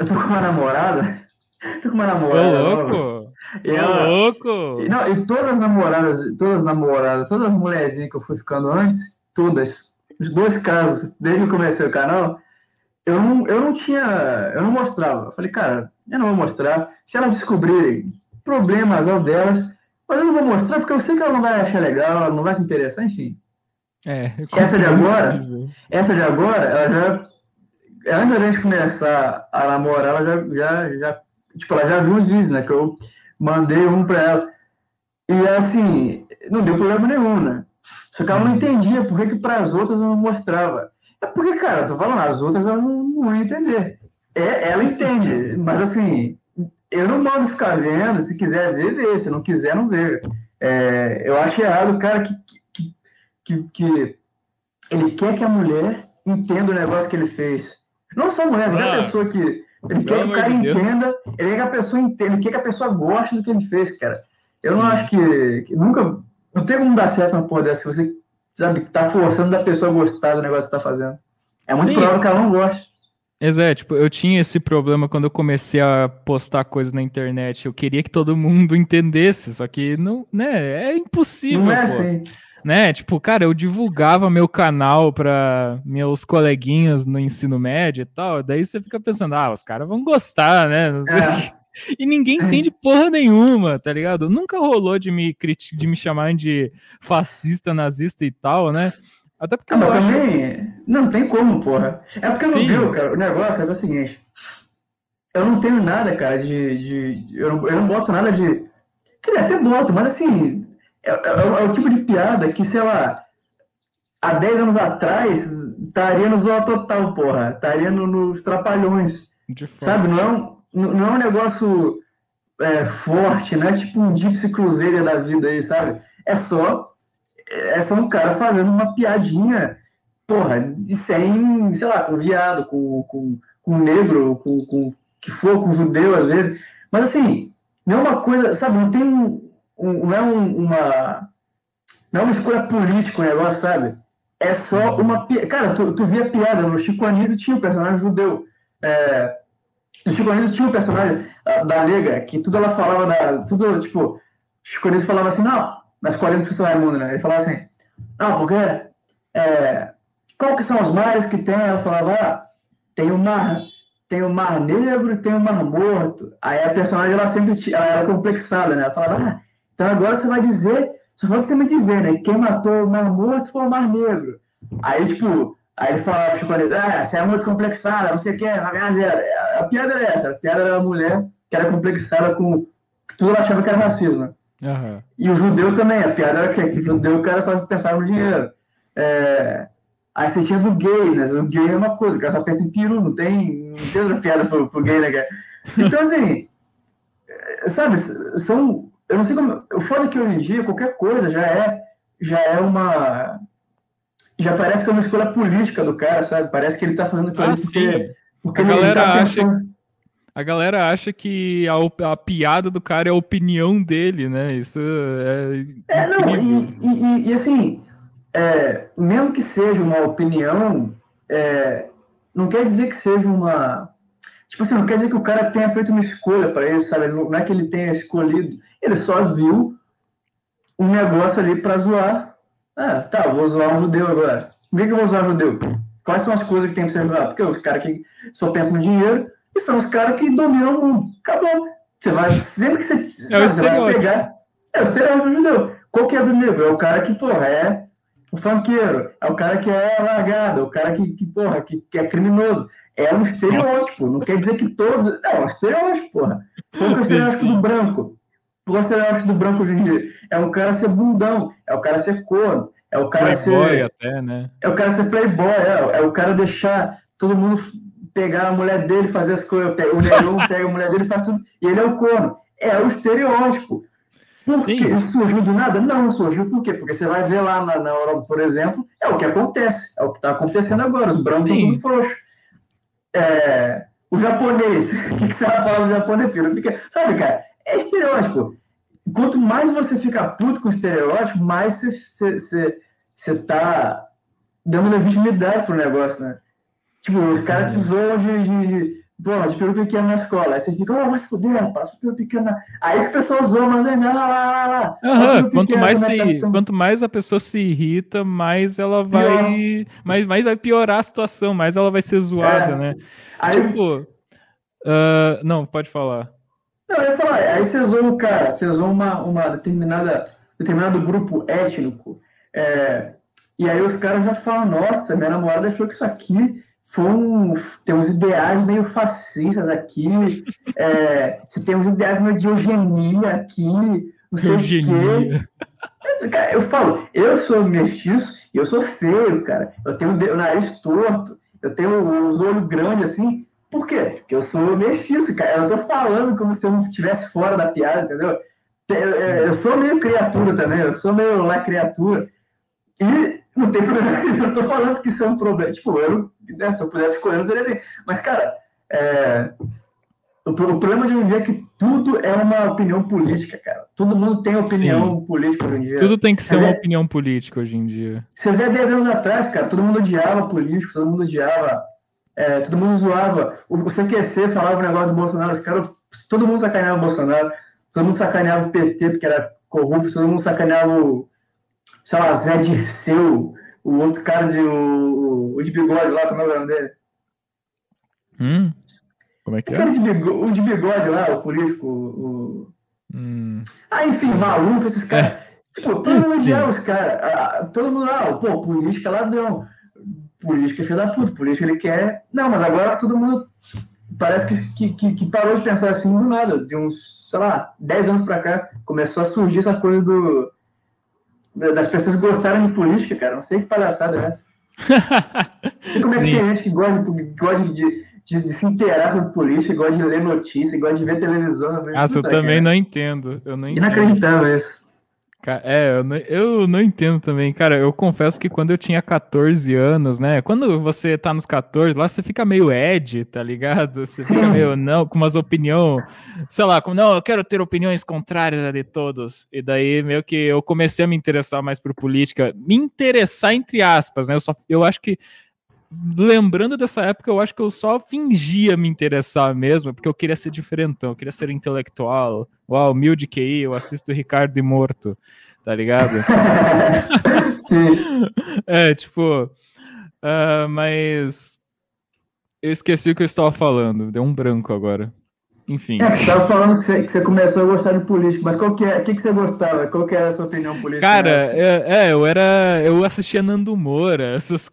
eu tô com uma namorada. Tô com uma namorada. Ô, louco! E ela, louco! Não, e todas as namoradas, todas as namoradas, todas as mulherzinhas que eu fui ficando antes, todas, os dois casos, desde que eu comecei o canal, eu não, eu não tinha, eu não mostrava. Eu falei, cara, eu não vou mostrar. Se elas descobrirem problemas ao delas, mas eu não vou mostrar porque eu sei que ela não vai achar legal, ela não vai se interessar, enfim. É, essa de agora, essa de agora, ela já, antes da gente começar a namorar, ela já, já, já, tipo, ela já viu os vídeos, né, que eu mandei um para ela. E assim, não deu problema nenhum, né? Só que ela não uhum. entendia por que, que para as outras eu não mostrava. É porque, cara, eu tô falando, as outras ela não, não vão entender. É, ela entende, mas assim, eu não mando ficar vendo, se quiser ver, vê, se não quiser, não vê. É, eu acho errado o cara que, que, que, que, ele quer que a mulher entenda o negócio que ele fez. Não só a mulher, não é a pessoa que. Ele quer que o cara de entenda, ele quer que a pessoa entenda, ele quer que a pessoa goste do que ele fez, cara. Eu Sim. não acho que, que, Nunca. Não tem como dar certo uma porra dessa. Se você sabe, tá forçando da pessoa a gostar do negócio que tá fazendo. É muito Sim. provável que ela não goste. Exato, tipo, eu tinha esse problema quando eu comecei a postar coisas na internet. Eu queria que todo mundo entendesse, só que não, né, é impossível. Não é pô. assim. Né? Tipo, cara, eu divulgava meu canal para meus coleguinhas no ensino médio e tal. Daí você fica pensando, ah, os caras vão gostar, né? É. E ninguém entende porra nenhuma, tá ligado? Nunca rolou de me, de me chamar de fascista, nazista e tal, né? Até porque. Ah, mas acho... também. Não tem como, porra. É porque Sim. não deu, cara. O negócio é o seguinte. Eu não tenho nada, cara, de. de eu, não, eu não boto nada de. Quer dizer, até boto, mas assim. É, é, é, o tipo de piada que, sei lá, há 10 anos atrás estaria no Zoa Total, porra. Estaria no, nos Trapalhões. Sabe? Não é um, não é um negócio é, forte, não é tipo um Gypsy Cruzeiro da vida aí, sabe? É só é só um cara fazendo uma piadinha, porra, de sem, sei lá, com viado, com, com, com negro, com, com que for, com judeu às vezes. Mas assim, não é uma coisa, sabe, não tem um, um não é um, uma. Não é uma escolha política o negócio, sabe? É só uma piada. Cara, tu, tu via piada, no Chico Anísio tinha um personagem judeu. É, no Chico Anísio tinha um personagem da nega, que tudo ela falava, da, tudo, tipo, Chico Anísio falava assim, não, na escolinha do professor Raimundo, né? Ele falava assim, não, porque é, qual que são os mares que tem? Ela falava, ah, tem o mar, tem o mar negro tem o mar morto. Aí a personagem, ela sempre ela era complexada, né? Ela falava, ah, então agora você vai dizer, só você me dizer, né? Quem matou o mar morto foi o mar negro. Aí, tipo, aí ele falava, tipo, ah, você é muito complexada, não sei o que, vai ganhar zero. A piada era essa, a piada era a mulher que era complexada com tudo achava que era racismo? Uhum. E o judeu também, a piada era que, que o judeu o cara só pensava no dinheiro. É... Aí você tinha do gay, né? O gay é uma coisa, o cara só pensa em peru, não tem, não tem outra piada pro, pro gay, né, cara? Então, assim, é, sabe, são. Eu não sei como. O foda é que hoje em dia qualquer coisa já é, já é uma. Já parece que é uma escolha política do cara, sabe? Parece que ele tá fazendo aquilo ah, porque, porque a galera tá acha. Pensando a galera acha que a, a, piada do cara é a opinião dele, né? Isso é. É, não, e, e, e, assim, é, mesmo que seja uma opinião, é, não quer dizer que seja uma. Tipo assim, não quer dizer que o cara tenha feito uma escolha para isso, sabe? Não é que ele tenha escolhido, ele só viu um negócio ali para zoar. Ah, tá, vou zoar um judeu agora. Por que, que eu vou zoar um judeu? Quais são as coisas que tem que ser zoar? Porque os caras que só pensam no dinheiro e são os caras que dominam o mundo. Acabou. Você vai, sempre que você, é sabe, você vai pegar. É o estereótipo judeu. Qual que é do negro? É o cara que, porra, é o funkeiro, é o cara que é largado, é o cara que, que porra, que, que é criminoso. É um estereótipo, Nossa. não quer dizer que todos. Não, é um estereótipo, porra. Qual que é o estereótipo do branco? O estereótipo do branco hoje em dia? É o cara ser bundão, é o cara ser corno, é o cara playboy ser. até, né? É o cara ser playboy, é, é o cara deixar todo mundo pegar a mulher dele, fazer as coisas, o negão pega a mulher dele, faz tudo, e ele é o corno. É o estereótipo. Por Sim. que isso surgiu do nada? Não, surgiu por quê? Porque você vai ver lá na, na Europa, por exemplo, é o que acontece, é o que está acontecendo agora, os brancos estão tudo frouxos. É, o japonês. O que, que você vai falar do japonês? Fica, sabe, cara? É estereótipo. Quanto mais você fica puto com o estereótipo, mais você, tá dando legitimidade pro negócio, né? Tipo, os caras te zoam de, de, pô, de peru pequeno na escola. Aí você fica, oh, vai se fuder, rapaz, peru pequeno. Na... Aí que a pessoa zoa, mas aí, não, lá, lá, lá. Uhum, quanto, mais se, tá quanto mais a pessoa se irrita, mais ela vai. Mais, mais vai piorar a situação, mais ela vai ser zoada, é. né? Aí, tipo. Uh, não, pode falar. Não, eu ia falar, aí você zoa o cara, você zoa uma, uma determinada, determinado grupo étnico. É, e aí os caras já falam, nossa, minha namorada achou que isso aqui foi um, tem uns ideais meio fascistas aqui, é, você tem uns ideais meio de eugenia aqui, não sei eugenia. o quê. Eu falo, eu sou mestiço e eu sou feio, cara. Eu tenho o nariz torto, eu tenho os olhos grandes assim. Por quê? Porque eu sou mestiço, cara. Eu não tô falando como se eu não estivesse fora da piada, entendeu? Eu sou meio criatura também, eu sou meio lá criatura. E não tem problema, eu tô falando que isso é um problema. Tipo, eu, né, se eu pudesse escolher, seria assim. Mas, cara, é, o, problema de hoje em dia é que tudo é uma opinião política, cara. Todo mundo tem opinião Sim. política hoje em dia. Tudo tem que ser uma opinião política hoje em dia. Você vê 10 anos atrás, cara, todo mundo odiava político, todo mundo odiava. É, todo mundo zoava. O, o CQC falava o negócio do Bolsonaro, os caras, todo mundo sacaneava o Bolsonaro, todo mundo sacaneava o PT porque era corrupto, todo mundo sacaneava o sei lá, Zé Dirceu, o outro cara de, o, o de bigode lá, como é o nome dele? Hum? Como é que o é? De bigode, o de bigode lá, o político, o... Hum. Ah, enfim, maluco, esses caras. É. Tipo, todo mundo odiava os caras. Todo mundo lá, ah, pô, política é ladrão. Política é filho da puta, política ele quer. Não, mas agora todo mundo parece que, que, que, parou de pensar assim do nada. De uns, sei lá, 10 anos pra cá, começou a surgir essa coisa do das pessoas gostarem de política, cara. Não sei que palhaçada é essa. Não sei como é que tem gente que gosta, de, gosta de, de, de, se inteirar sobre política, gosta de ler notícia, gosta de ver televisão. Nossa, eu também cara. não entendo. Eu não entendo. Inacreditável isso. É, eu não, eu não entendo também, cara. Eu confesso que quando eu tinha 14 anos, né? Quando você tá nos 14, lá você fica meio Ed, tá ligado? Você fica meio, não, com umas opiniões, sei lá, como, não, eu quero ter opiniões contrárias a de todos. E daí, meio que eu comecei a me interessar mais por política. Me interessar, entre aspas, né? Eu, só, eu acho que lembrando dessa época, eu acho que eu só fingia me interessar mesmo, porque eu queria ser diferentão, eu queria ser intelectual. Uau, humilde QI, eu assisto Ricardo e Morto, tá ligado? Sim. É, tipo. Uh, mas. Eu esqueci o que eu estava falando, deu um branco agora. Enfim. É, você estava falando que você, que você, começou a gostar de política, mas qual que é, o que, que você gostava? Qual que era a sua opinião política? Cara, é, é, eu era, eu assistia Nando Moura, essas,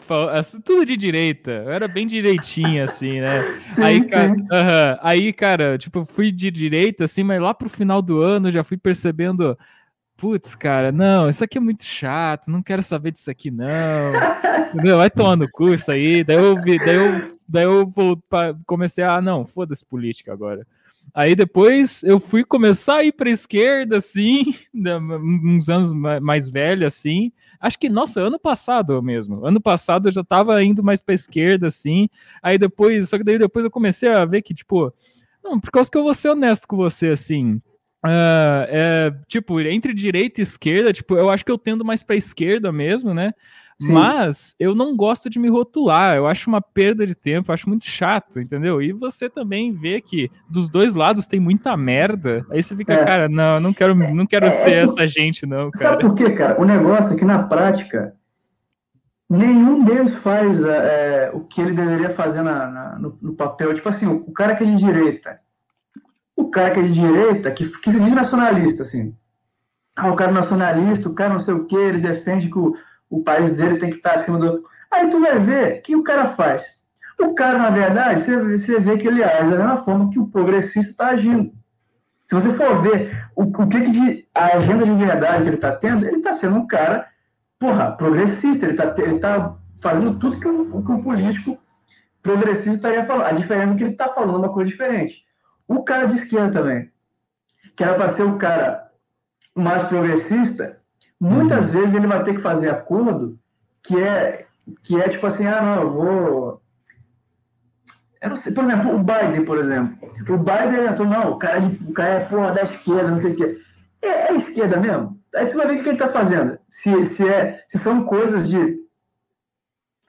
tudo de direita, eu era bem direitinho, assim, né? sim, aí, sim. Cara, uh -huh, aí, cara, tipo, fui de direita, assim, mas lá pro final do ano já fui percebendo, putz, cara, não, isso aqui é muito chato, não quero saber disso aqui, não. Entendeu? Vai tomando curso aí, daí eu vi, daí eu, daí eu comecei a, ah, não, foda-se política agora. Aí depois eu fui começar a ir para esquerda, assim, uns anos mais velho, assim. Acho que, nossa, ano passado mesmo. Ano passado eu já estava indo mais para esquerda, assim. Aí depois, só que daí depois eu comecei a ver que, tipo, não, por causa que eu vou ser honesto com você, assim. Uh, é, tipo, entre direita e esquerda, tipo, eu acho que eu tendo mais para esquerda mesmo, né? Sim. Mas eu não gosto de me rotular, eu acho uma perda de tempo, acho muito chato, entendeu? E você também vê que dos dois lados tem muita merda. Aí você fica, é. cara, não, não quero, não quero é, ser é, essa gente, não, cara. Sabe por quê, cara? O negócio é que na prática nenhum deles faz é, o que ele deveria fazer na, na no, no, papel. Tipo assim, o, cara que é de direita, o cara que é de direita, que, que se diz nacionalista, assim. Ah, o cara nacionalista, o cara não sei o que, ele defende que o o país dele tem que estar acima do. Aí tu vai ver que o cara faz. O cara, na verdade, você vê que ele age da mesma forma que o progressista está agindo. Se você for ver o, o que, que de, a agenda de verdade que ele está tendo, ele está sendo um cara, porra, progressista, ele está ele tá fazendo tudo que um, que um político progressista estaria falando. A diferença é que ele está falando uma coisa diferente. O cara de esquerda também, que era para ser o cara mais progressista, Muitas uhum. vezes ele vai ter que fazer acordo que é, que é tipo assim, ah, não, eu vou. Eu não sei, por exemplo, o Biden, por exemplo. O Biden entrou, não, o cara, é o cara é porra da esquerda, não sei o quê. É, é esquerda mesmo? Aí tu vai ver o que ele está fazendo. Se, se, é, se são coisas de,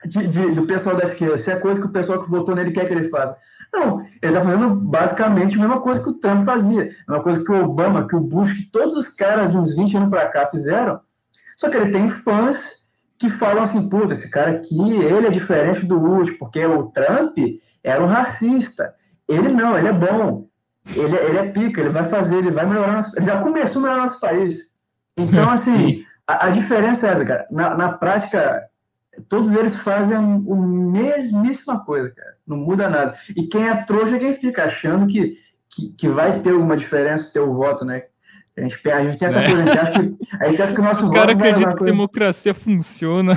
de, de, do pessoal da esquerda, se é coisa que o pessoal que votou nele quer que ele faça. Não, ele está fazendo basicamente a mesma coisa que o Trump fazia, a mesma coisa que o Obama, que o Bush, que todos os caras de uns 20 anos para cá fizeram. Só que ele tem fãs que falam assim, puta, esse cara aqui, ele é diferente do Bush, porque o Trump era um racista. Ele não, ele é bom. Ele, ele é pica, ele vai fazer, ele vai melhorar. Nosso, ele já começou a melhorar nosso país. Então, assim, a, a, diferença é essa, cara. Na, na prática, todos eles fazem a mesmíssima coisa, cara. Não muda nada. E quem é trouxa é quem fica achando que, que, que vai ter alguma diferença ter o voto, né? A gente, a gente tem essa é. coisa, a gente acha que, a gente acha que o nosso Os caras acreditam que a democracia funciona.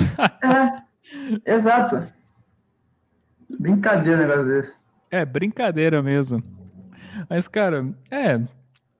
É, exato. Brincadeira um negócio desse. É, brincadeira mesmo. Mas, cara, é.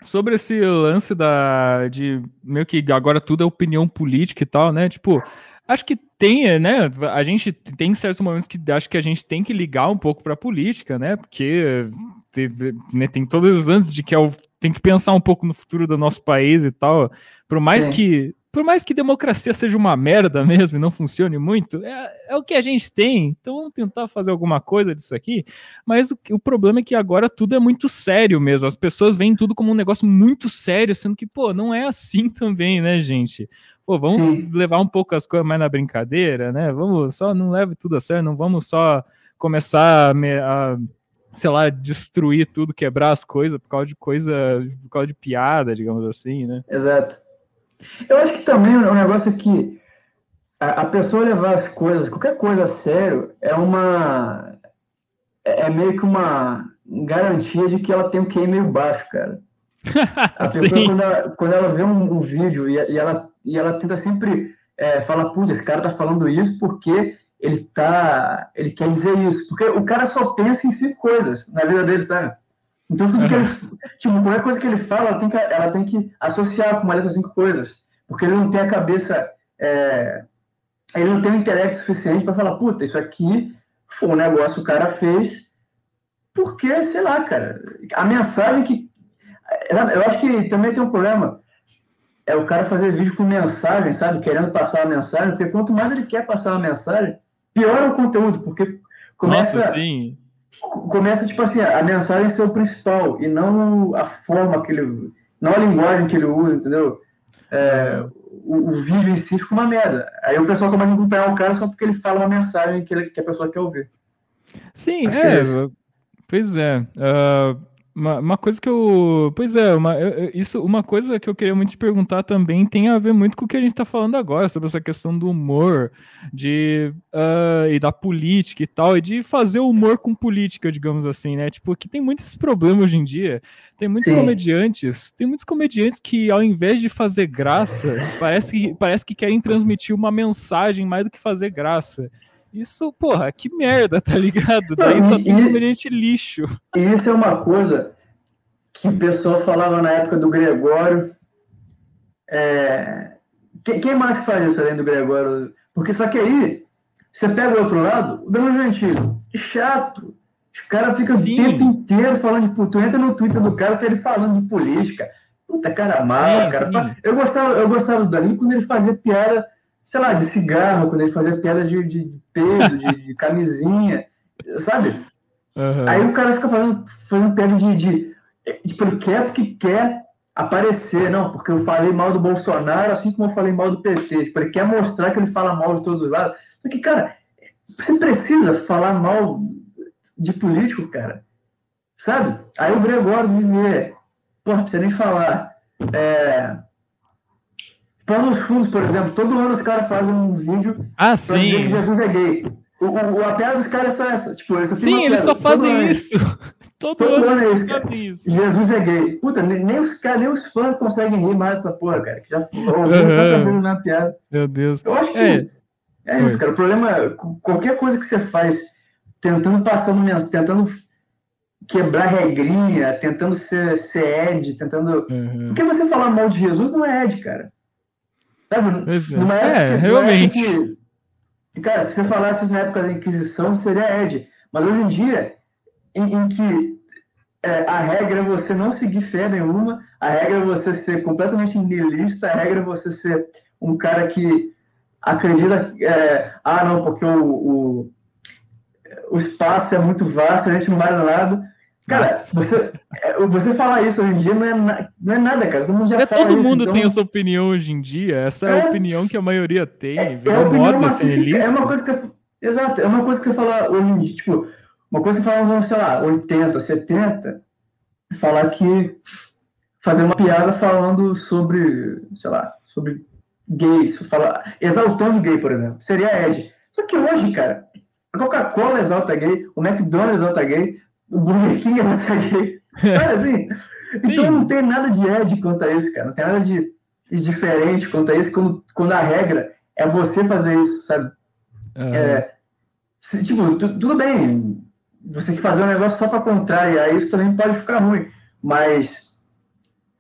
Sobre esse lance da. de meio que agora tudo é opinião política e tal, né? Tipo, acho que tem, né? A gente tem certos momentos que acho que a gente tem que ligar um pouco para a política, né? Porque tem, né, tem todos os anos de que é o, tem que pensar um pouco no futuro do nosso país e tal. Por mais Sim. que por mais que democracia seja uma merda mesmo e não funcione muito, é, é, o que a gente tem. Então vamos tentar fazer alguma coisa disso aqui. Mas o, o, problema é que agora tudo é muito sério mesmo. As pessoas veem tudo como um negócio muito sério, sendo que, pô, não é assim também, né, gente? Pô, vamos Sim. levar um pouco as coisas mais na brincadeira, né? Vamos só, não leve tudo a sério, não vamos só começar a, a sei lá, destruir tudo, quebrar as coisas por causa de coisa, por causa de piada, digamos assim, né? Exato. Eu acho que também o negócio é que a, a pessoa levar as coisas, qualquer coisa a sério, é uma. É, é meio que uma garantia de que ela tem um QI meio baixo, cara. A pessoa, quando ela, quando ela vê um, um vídeo e, e, ela, e ela tenta sempre é, falar, putz, esse cara tá falando isso porque ele tá. ele quer dizer isso. Porque o cara só pensa em cinco coisas na vida dele, sabe? Então, tudo que ele. Tipo, qualquer coisa que ele fala, ela tem que, ela tem que associar com uma dessas cinco coisas. Porque ele não tem a cabeça. É, ele não tem o intelecto suficiente para falar, puta, isso aqui foi um negócio que o cara fez. Porque, sei lá, cara. A mensagem que. Eu acho que também tem um problema. É o cara fazer vídeo com mensagem, sabe? Querendo passar uma mensagem. Porque quanto mais ele quer passar uma mensagem, pior é o conteúdo. Porque começa. Nossa, sim começa, tipo assim, a mensagem ser o principal e não a forma que ele. não a linguagem que ele usa, entendeu? É, o, o, vídeo em si fica uma merda. Aí o pessoal começa a acompanhar o cara só porque ele fala uma mensagem que, ele, que a pessoa quer ouvir. Sim, é, é pois é. Uh, uma, uma, coisa que eu. Pois é, uma, isso, uma coisa que eu queria muito te perguntar também tem a ver muito com o que a gente está falando agora, sobre essa questão do humor, de uh, e da política e tal, e de fazer humor com política, digamos assim, né? Tipo, que tem muitos problemas hoje em dia. Tem muitos Sim. comediantes, tem muitos comediantes que, ao invés de fazer graça, parece que, parece que querem transmitir uma mensagem mais do que fazer graça. Isso, porra, que merda, tá ligado? Daí só tem comediante lixo. E isso é uma coisa que o pessoal falava na época do Gregório. É... Quem mais faz isso além do Gregório? Porque só que aí, você pega o outro lado, o Danilo Gentili, chato. Os caras ficam o tempo inteiro falando de. Tu entra no Twitter do cara, tá ele falando de política. Puta cara mal, cara. Eu gostava, eu gostava do Danilo quando ele fazia piada sei lá, de cigarro, quando ele fazia piada de, de, peso, de, de, camisinha, sabe? Uhum. Aí o cara fica fazendo, fazendo piada de, de. Tipo, ele quer porque quer aparecer, não, porque eu falei mal do Bolsonaro, assim como eu falei mal do PT. Tipo, ele quer mostrar que ele fala mal de todos os lados. Porque, cara, você precisa falar mal de político, cara. Sabe? Aí o Gregório de Viver, porra, não precisa nem falar. É, Planos Fundos, por exemplo, todo ano os caras fazem um vídeo ah, sim. dizer que Jesus é gay. O, o, a piada dos caras é só essa. Tipo, eles sim, eles só fazem isso. Todo, todo ano, ano eles fazem isso. Jesus é gay. Puta, nem os, cara, nem os fãs conseguem rir mais dessa porra, cara. Que já ouviram uhum. fazendo na piada. Meu Deus. Eu acho que é, é isso, cara. O problema é qualquer coisa que você faz tentando passar uma mensagem, tentando quebrar regrinha, tentando ser, ser Ed, tentando. Uhum. Porque você falar mal de Jesus não é Ed, cara. É. Numa época, é, realmente. Que, cara, se você falasse na época da Inquisição, seria Ed. Mas hoje em dia, em, em que é, a regra é você não seguir fé nenhuma, a regra é você ser completamente nihilista, a regra é você ser um cara que acredita, é, ah, não, porque o, o, o, espaço é muito vasto, a gente não vai nada. Cara, você, é, você falar isso hoje em dia não é, não é nada, cara. Todo mundo já é, fala Todo isso, mundo então... tem essa opinião hoje em dia. Essa é, a é. opinião que a maioria tem. É, é, moda ser É uma coisa que você, Exato, é uma coisa que você fala hoje em dia. Tipo, uma coisa que você fala sei lá, 80, 70, falar que fazer uma piada falando sobre, sei lá, sobre gays, falar, exaltando gay, por exemplo, seria Ed. Só que hoje, cara, a Coca-Cola exalta gay, o McDonald's exalta gay, o Burger King exalta gay. Sabe assim? Então não tem nada de Ed quanto a isso, cara. Não tem nada de, de diferente quanto a isso quando, quando a regra é você fazer isso, sabe? Uhum. É, se, tipo, tu, tudo bem, você fazer um negócio só para contrariar isso também pode ficar ruim, mas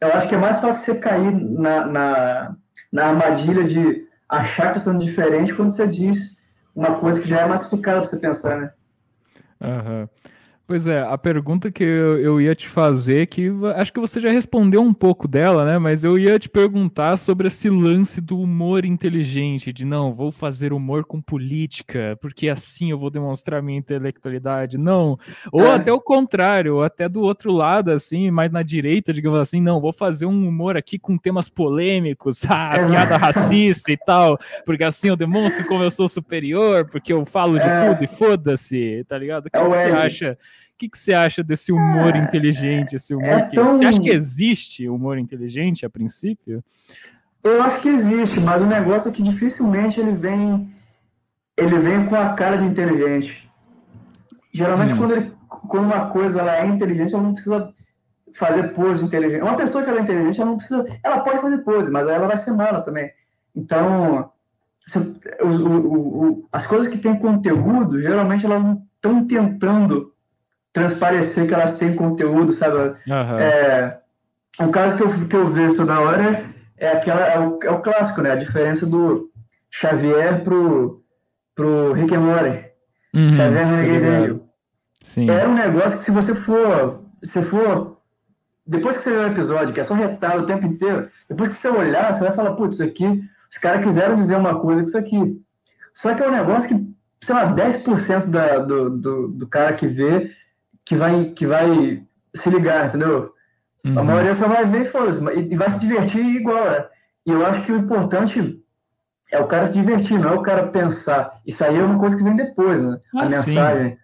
eu acho que é mais fácil você cair na, na, na armadilha de achar que está sendo diferente quando você diz uma coisa que já é massificada para você pensar, né? Uhum. Pois é, a pergunta que eu, eu, ia te fazer, que acho que você já respondeu um pouco dela, né? Mas eu ia te perguntar sobre esse lance do humor inteligente, de não, vou fazer humor com política, porque assim eu vou demonstrar minha intelectualidade. Não. Ou é. até o contrário, ou até do outro lado, assim, mais na direita, digamos assim, não, vou fazer um humor aqui com temas polêmicos, ah, é. piada racista e tal, porque assim eu demonstro como eu sou superior, porque eu falo de é. tudo e foda-se, tá ligado? O que, é que você acha? O que, que você acha desse humor é, inteligente? Esse humor é que... tão... Você acha que existe humor inteligente a princípio? Eu acho que existe, mas o negócio é que dificilmente ele vem ele vem com a cara de inteligente. Geralmente, hum. quando, ele, quando uma coisa ela é inteligente, ela não precisa fazer pose inteligente. Uma pessoa que ela é inteligente, ela não precisa. Ela pode fazer pose, mas ela vai ser mala também. Então, o, o, o, as coisas que têm conteúdo, geralmente elas não estão tentando transparecer que elas têm conteúdo, sabe? Uhum. É, um caso que eu, que eu vejo toda hora é, aquela, é o, é o clássico, né? A diferença do Xavier pro, pro Rick and Morty. Uhum, Xavier Renegade Angel. Sim. É um negócio que se você for, se for, depois que você ver o episódio, que é só retalho o tempo inteiro, depois que você olhar, você vai falar, putz, isso aqui, os caras quiseram dizer uma coisa com isso aqui. Só que é um negócio que, sei lá, 10% da, do, do, do cara que vê que vai, que vai se ligar, entendeu? Uhum. A maioria só vai ver e foda e vai se divertir igual, né? E eu acho que o importante é o cara se divertir, não é o cara pensar. Isso aí é uma coisa que vem depois, né? Ah, a mensagem.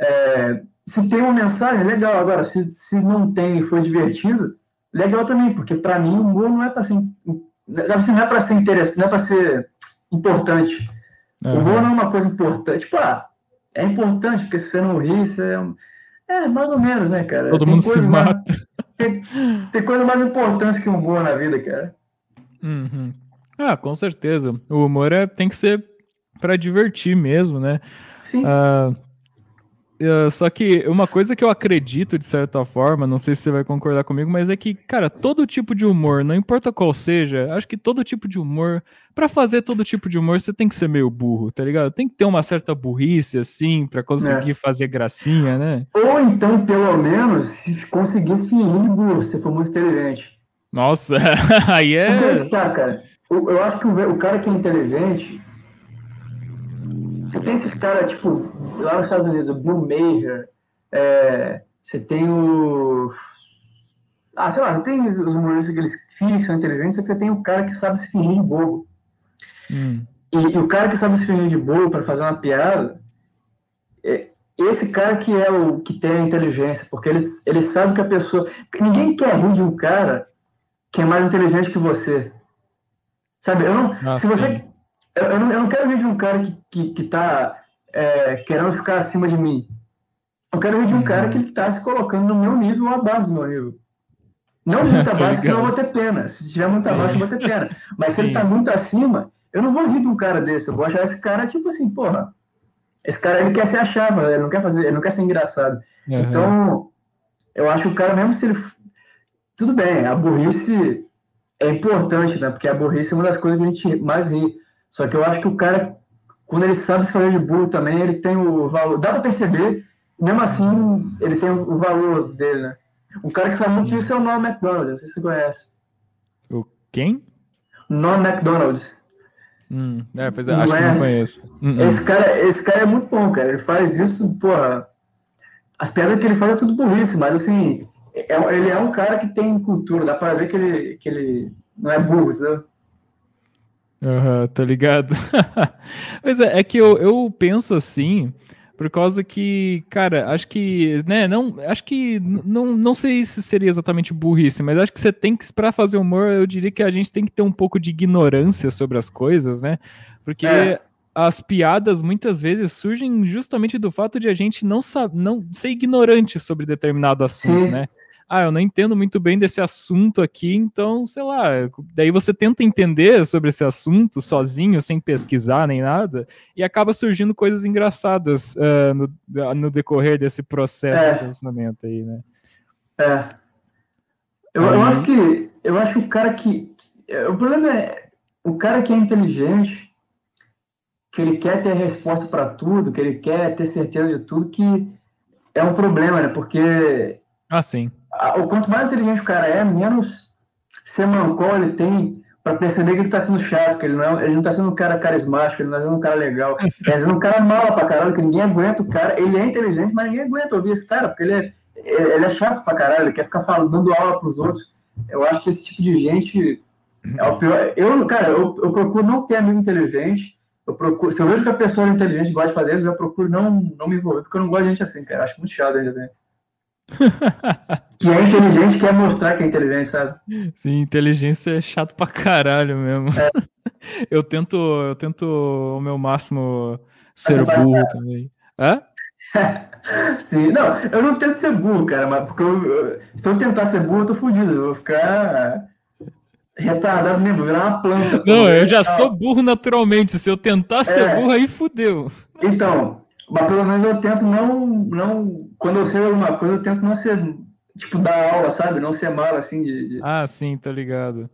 É, se tem uma mensagem, legal. Agora, se, se não tem e foi divertido, legal também, porque para mim o humor não é para ser. Sabe, assim, não é para ser interessante, não é para ser importante. Uhum. O humor não é uma coisa importante. Tipo, ah, é importante, porque se você não rir, você é um é, mais ou menos, né, cara? Todo tem mundo se mata. Mais, tem, tem, coisa mais importante que o humor na vida, cara. Uhum. Ah, com certeza. O humor é, tem que ser para divertir mesmo, né? Sim. Uh, Uh, só que uma coisa que eu acredito de certa forma, não sei se você vai concordar comigo, mas é que, cara, todo tipo de humor, não importa qual seja, acho que todo tipo de humor, para fazer todo tipo de humor, você tem que ser meio burro, tá ligado? Tem que ter uma certa burrice, assim, para conseguir é. fazer gracinha, né? Ou então, pelo menos, se conseguir se fingir burro, se for muito inteligente. Nossa, aí é. Tá, cara. Eu, eu acho que o, o cara que é inteligente, você tem esses caras, tipo, lá nos Estados Unidos, o Bill Major, é, você tem o. Ah, sei lá, você tem os humoristas, aqueles filhos que são inteligentes, só que você tem o cara que sabe se fingir de bobo. Hum. E, e, o cara que sabe se fingir de bobo para fazer uma piada, é, esse cara que é o que tem a inteligência, porque ele, ele sabe que a pessoa. Ninguém quer rir de um cara que é mais inteligente que você. Sabe? Eu não, ah, se você eu, eu, não, eu não quero ver de um cara que, que, que tá é, querendo ficar acima de mim. Eu quero ver de um uhum. cara que está se colocando no meu nível ou abaixo do meu nível. Não muito abaixo, senão eu vou ter pena. Se estiver muito abaixo, eu vou ter pena. Mas se ele está muito acima, eu não vou rir de um cara desse. Eu vou achar esse cara, tipo assim, porra. Esse cara ele quer se achar, ele não quer fazer, ele não quer ser engraçado. Uhum. Então, eu acho que o cara, mesmo se ele. Tudo bem, a burrice é importante, né? Porque a burrice é uma das coisas que a gente mais ri. Só que eu acho que o cara, quando ele sabe se fazer de burro também, ele tem o valor. Dá para perceber mesmo assim, ele tem o valor dele, né? Um cara que faz muito isso é o Norm McDonald, não sei se você conhece. O quem? Norm McDonald. Hum, é, pois é, acho que não conheço. Hum, hum. Esse, cara, esse cara é muito bom, cara. Ele faz isso, porra. As piadas que ele faz é tudo burrice, mas assim, é, ele é um cara que tem cultura, dá pra ver que ele, que ele não é burro, sabe? Uhum, tá ligado? Mas é, é que eu, eu penso assim, por causa que, cara, acho que, né, não, acho que, não, não sei se seria exatamente burrice, mas acho que você tem que, para fazer humor, eu diria que a gente tem que ter um pouco de ignorância sobre as coisas, né? Porque é. as piadas muitas vezes surgem justamente do fato de a gente não, não ser ignorante sobre determinado assunto, Sim. né? Ah, eu não entendo muito bem desse assunto aqui, então, sei lá, daí você tenta entender sobre esse assunto sozinho, sem pesquisar nem nada, e acaba surgindo coisas engraçadas uh, no, no, decorrer desse processo é. de pensamento aí, né? É. Eu, eu acho que eu acho que o cara que. O problema é o cara que é inteligente, que ele quer ter resposta para tudo, que ele quer ter certeza de tudo, que é um problema, né? Porque. Ah, sim o quanto mais inteligente o cara é, menos semancol ele tem para perceber que ele tá sendo chato, que ele não, é, ele não tá sendo um cara carismático, ele não tá sendo um cara legal. Ele tá sendo um cara mala pra caralho, que ninguém aguenta o cara. Ele é inteligente, mas ninguém aguenta ouvir esse cara, porque ele é, ele é chato pra caralho, ele quer ficar falando, dando aula pros outros. Eu acho que esse tipo de gente é o pior. Eu, cara, eu, eu procuro não ter amigo inteligente. Eu procuro, se eu vejo que a pessoa é inteligente e gosta de fazer, eu já procuro não, não me envolver, porque eu não gosto de gente assim, cara. Eu acho muito chato a gente assim que é inteligente quer mostrar que é inteligente, sabe? Sim, inteligência é chato pra caralho mesmo. É. Eu tento, eu tento o meu máximo ser burro também. Hã? Sim, não, eu não tento ser burro, cara, mas porque eu, eu, se eu tentar ser burro, eu tô fudido, eu vou ficar retardado mesmo, virar uma planta. Não, eu já sou burro naturalmente, se eu tentar ser é. burro, aí fudeu. Então, mas pelo menos eu tento não, não. Quando eu sei alguma coisa, eu tento não ser. Tipo, dar aula, sabe? Não ser mala, assim, de. de... Ah, sim, tá ligado.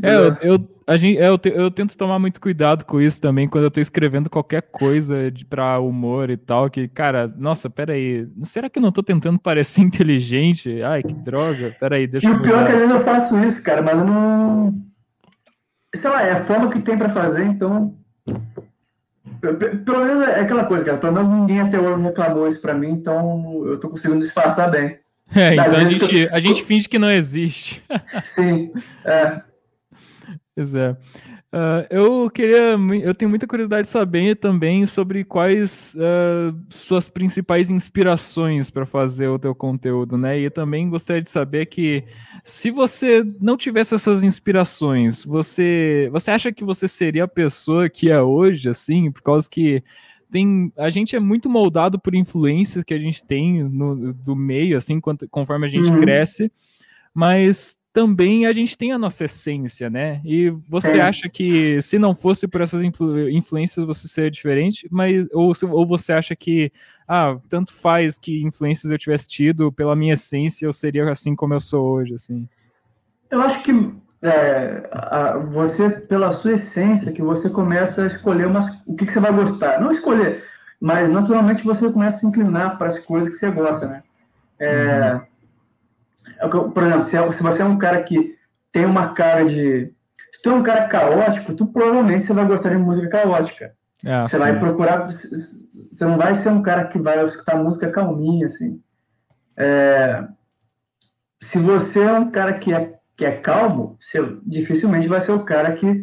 É, eu, eu, a gente, é, eu, eu, tento tomar muito cuidado com isso também quando eu tô escrevendo qualquer coisa de, pra humor e tal, que, cara, nossa, peraí, será que eu não tô tentando parecer inteligente? Ai, que droga, peraí, deixa eu. E o pior é que às vezes eu faço isso, cara, mas eu não. Sei lá, é a forma que tem pra fazer, então. Pelo menos é aquela coisa, cara. Pelo menos ninguém até hoje reclamou isso pra mim, então eu tô conseguindo disfarçar bem. É, então a gente, eu... a gente finge que não existe. Sim, é. Pois é. Uh, eu queria, eu tenho muita curiosidade de saber também sobre quais uh, suas principais inspirações para fazer o teu conteúdo, né? E eu também gostaria de saber que se você não tivesse essas inspirações, você, você acha que você seria a pessoa que é hoje, assim, por causa que tem, a gente é muito moldado por influências que a gente tem no, do meio, assim, quanto, conforme a gente uhum. cresce, mas também a gente tem a nossa essência, né? E você é. acha que se não fosse por essas influ influências você seria diferente, mas ou, ou você acha que ah, tanto faz que influências eu tivesse tido pela minha essência, eu seria assim como eu sou hoje, assim? Eu acho que é, a, você pela sua essência que você começa a escolher umas, o que, que você vai gostar, não escolher, mas naturalmente você começa a se inclinar para as coisas que você gosta, né? É, uhum por exemplo, se, é, se você é um cara que tem uma cara de. Se tu é um cara caótico, tu provavelmente você vai gostar de música caótica. É, você sim. vai procurar. Você não vai ser um cara que vai escutar música calminha, assim. É, se você é um cara que é, que é calmo, você dificilmente vai ser o cara que,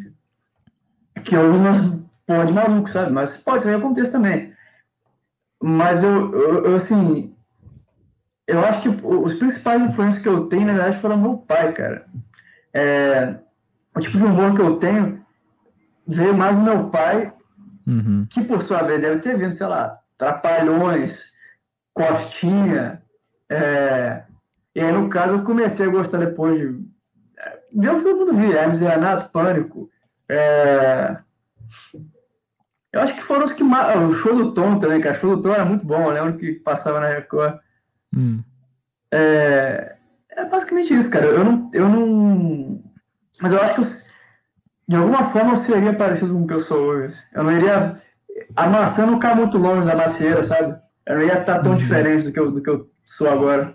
que ouve umas porra de maluco, sabe? Mas pode ser que aconteça também. Mas eu, eu, eu assim, eu acho que os principais influências que eu tenho, na verdade, foram meu pai, cara. É, o tipo de humor que eu tenho veio mais do meu pai, uhum. que por sua vez deve ter vindo, sei lá, Trapalhões, Costinha. É, e aí, no caso, eu comecei a gostar depois de. É, o que todo mundo via, Hermes e Renato, Pânico. É, eu acho que foram os que mais. O show do Tom também, cara. O show do Tom era muito bom, eu lembro que passava na Record. Hum. É, é basicamente isso, cara. Eu não, eu não. Mas eu acho que eu, de alguma forma eu seria parecido com o que eu sou hoje. Eu não iria. A maçã não cai muito longe da macieira, sabe? eu não ia estar tão uhum. diferente do que, eu, do que eu sou agora.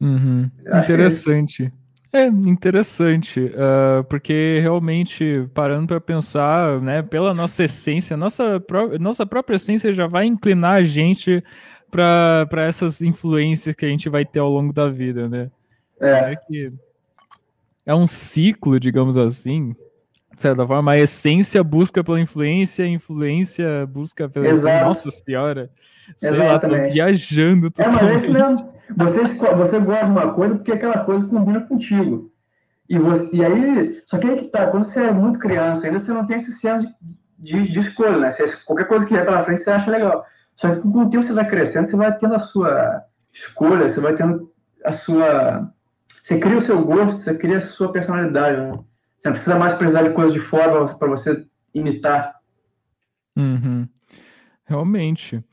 Uhum. Interessante. É interessante, uh, porque realmente, parando para pensar, né, pela nossa essência, nossa, pró nossa própria essência já vai inclinar a gente para essas influências que a gente vai ter ao longo da vida, né? É. É, que é um ciclo, digamos assim, de certa forma, a essência busca pela influência, a influência busca pela. Exato. Nossa Senhora! Sei Exatamente. lá, tô viajando. Totalmente. É, mas é isso mesmo. Você, você gosta de uma coisa porque aquela coisa combina contigo. E, você, e aí, só que aí que tá, quando você é muito criança, ainda você não tem esse senso de, de, de escolha, né? Você, qualquer coisa que vier pela frente você acha legal. Só que com o tempo você vai crescendo, você vai tendo a sua escolha, você vai tendo a sua. Você cria o seu gosto, você cria a sua personalidade, né? Você não precisa mais precisar de coisas de fora para você imitar. Uhum. Realmente.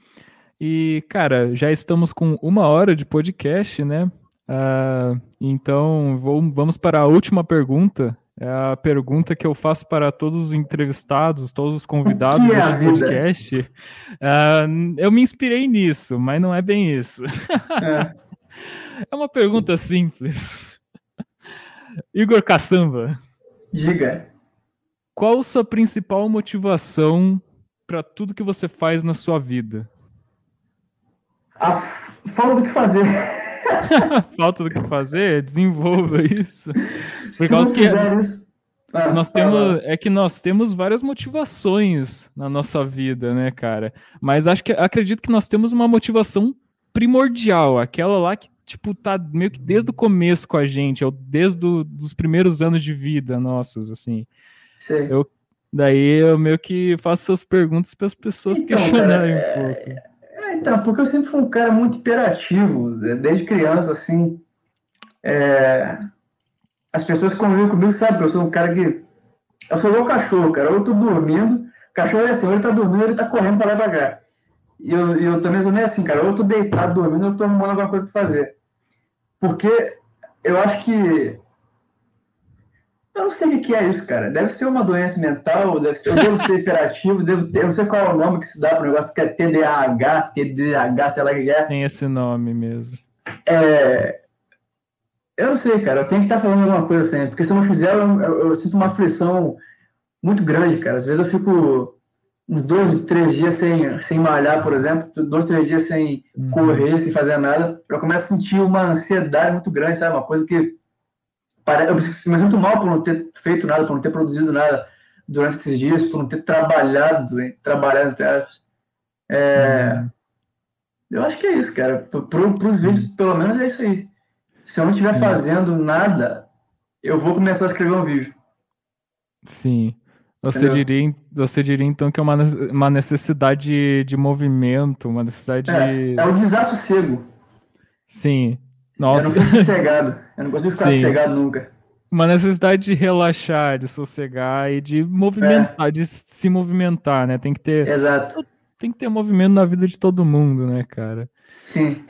E, cara, já estamos com uma hora de podcast, né? Uh, então, vou, vamos para a última pergunta. É a pergunta que eu faço para todos os entrevistados, todos os convidados é deste podcast. Uh, eu me inspirei nisso, mas não é bem isso. É, é uma pergunta simples. Igor Caçamba. Diga. Qual sua principal motivação para tudo que você faz na sua vida? A falta do que fazer. falta do que fazer? Desenvolva isso. Por causa que ah, nós temos é que nós temos várias motivações na nossa vida, né, cara? Mas acho que acredito que nós temos uma motivação primordial, aquela lá que tipo tá meio que desde o começo com a gente, ou desde os primeiros anos de vida nossos, assim. Sim. Eu daí eu meio que faço essas perguntas para as pessoas então, questionarem cara, um pouco. É então, porque eu sempre fui um cara muito hiperativo, né, desde criança, assim. É... As pessoas que convivem comigo sabem que eu sou um cara que. Eu sou igual cachorro, cara. Eu tô dormindo, o cachorro é assim, ou ele tá dormindo, ele tá correndo pra lá e pra cá. E eu, eu também sou meio assim, cara. Eu tô deitado dormindo, ou eu tô arrumando alguma coisa pra fazer. Porque eu acho que eu não sei o que é isso, cara. Deve ser uma doença mental, deve ser, eu devo ser hiperativo, devo ter, eu não sei qual é o nome que se dá para o negócio, que é TDAH, TDAH, sei lá o que é. Tem esse nome mesmo. É... Eu não sei, cara. Eu tenho que estar falando alguma coisa sempre, porque se eu não fizer, eu, eu, eu, sinto uma aflição muito grande, cara. Às vezes eu fico uns dois, três dias sem, sem malhar, por exemplo, dois, três dias sem uhum. correr, sem fazer nada. Eu começo a sentir uma ansiedade muito grande, sabe? Uma coisa que eu me sinto mal por não ter feito nada, por não ter produzido nada durante esses dias, por não ter trabalhado, trabalhado entre aspas. É, uhum. Eu acho que é isso, cara. Para os vídeos, uhum. pelo menos é isso aí. Se eu não estiver fazendo nada, eu vou começar a escrever um vídeo. Sim. Você diria, você diria então que é uma, uma necessidade de, de movimento, uma necessidade é, de. É o desassossego. Sim. Nossa. Eu não fico sossegado. Eu não consigo ficar Sim. sossegado nunca. Uma necessidade de relaxar, de sossegar e de movimentar, é. de se movimentar, né? Tem que ter. Exato. Tem que ter movimento na vida de todo mundo, né, cara? Sim.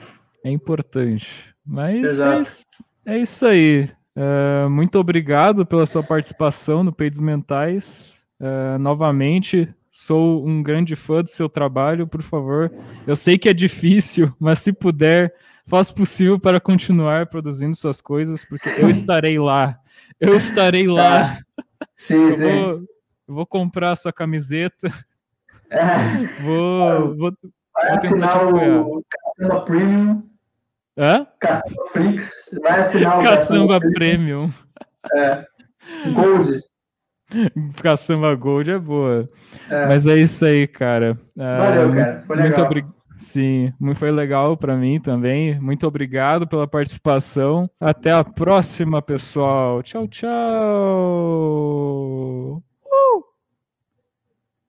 É importante. Mas é isso, é isso, aí. Uh, muito obrigado pela sua participação no Peidos Mentais. Uh, novamente, sou um grande fã do seu trabalho, por favor. Eu sei que é difícil, mas se puder, Faça o possível para continuar produzindo suas coisas, porque eu estarei lá. Eu estarei lá. Sim, eu sim. Vou, vou comprar sua camiseta. É. Vou, vou, vai vou assinar o Caçamba Premium. Hã? Caçamba Flix. Vai assinar o Caçamba, Caçamba Premium. É. Gold. Caçamba Gold é boa. É. Mas é isso aí, cara. Valeu, uh, cara. Foi legal. Muito obrigado. Sim, foi legal para mim também. Muito obrigado pela participação. Até a próxima, pessoal. Tchau, tchau.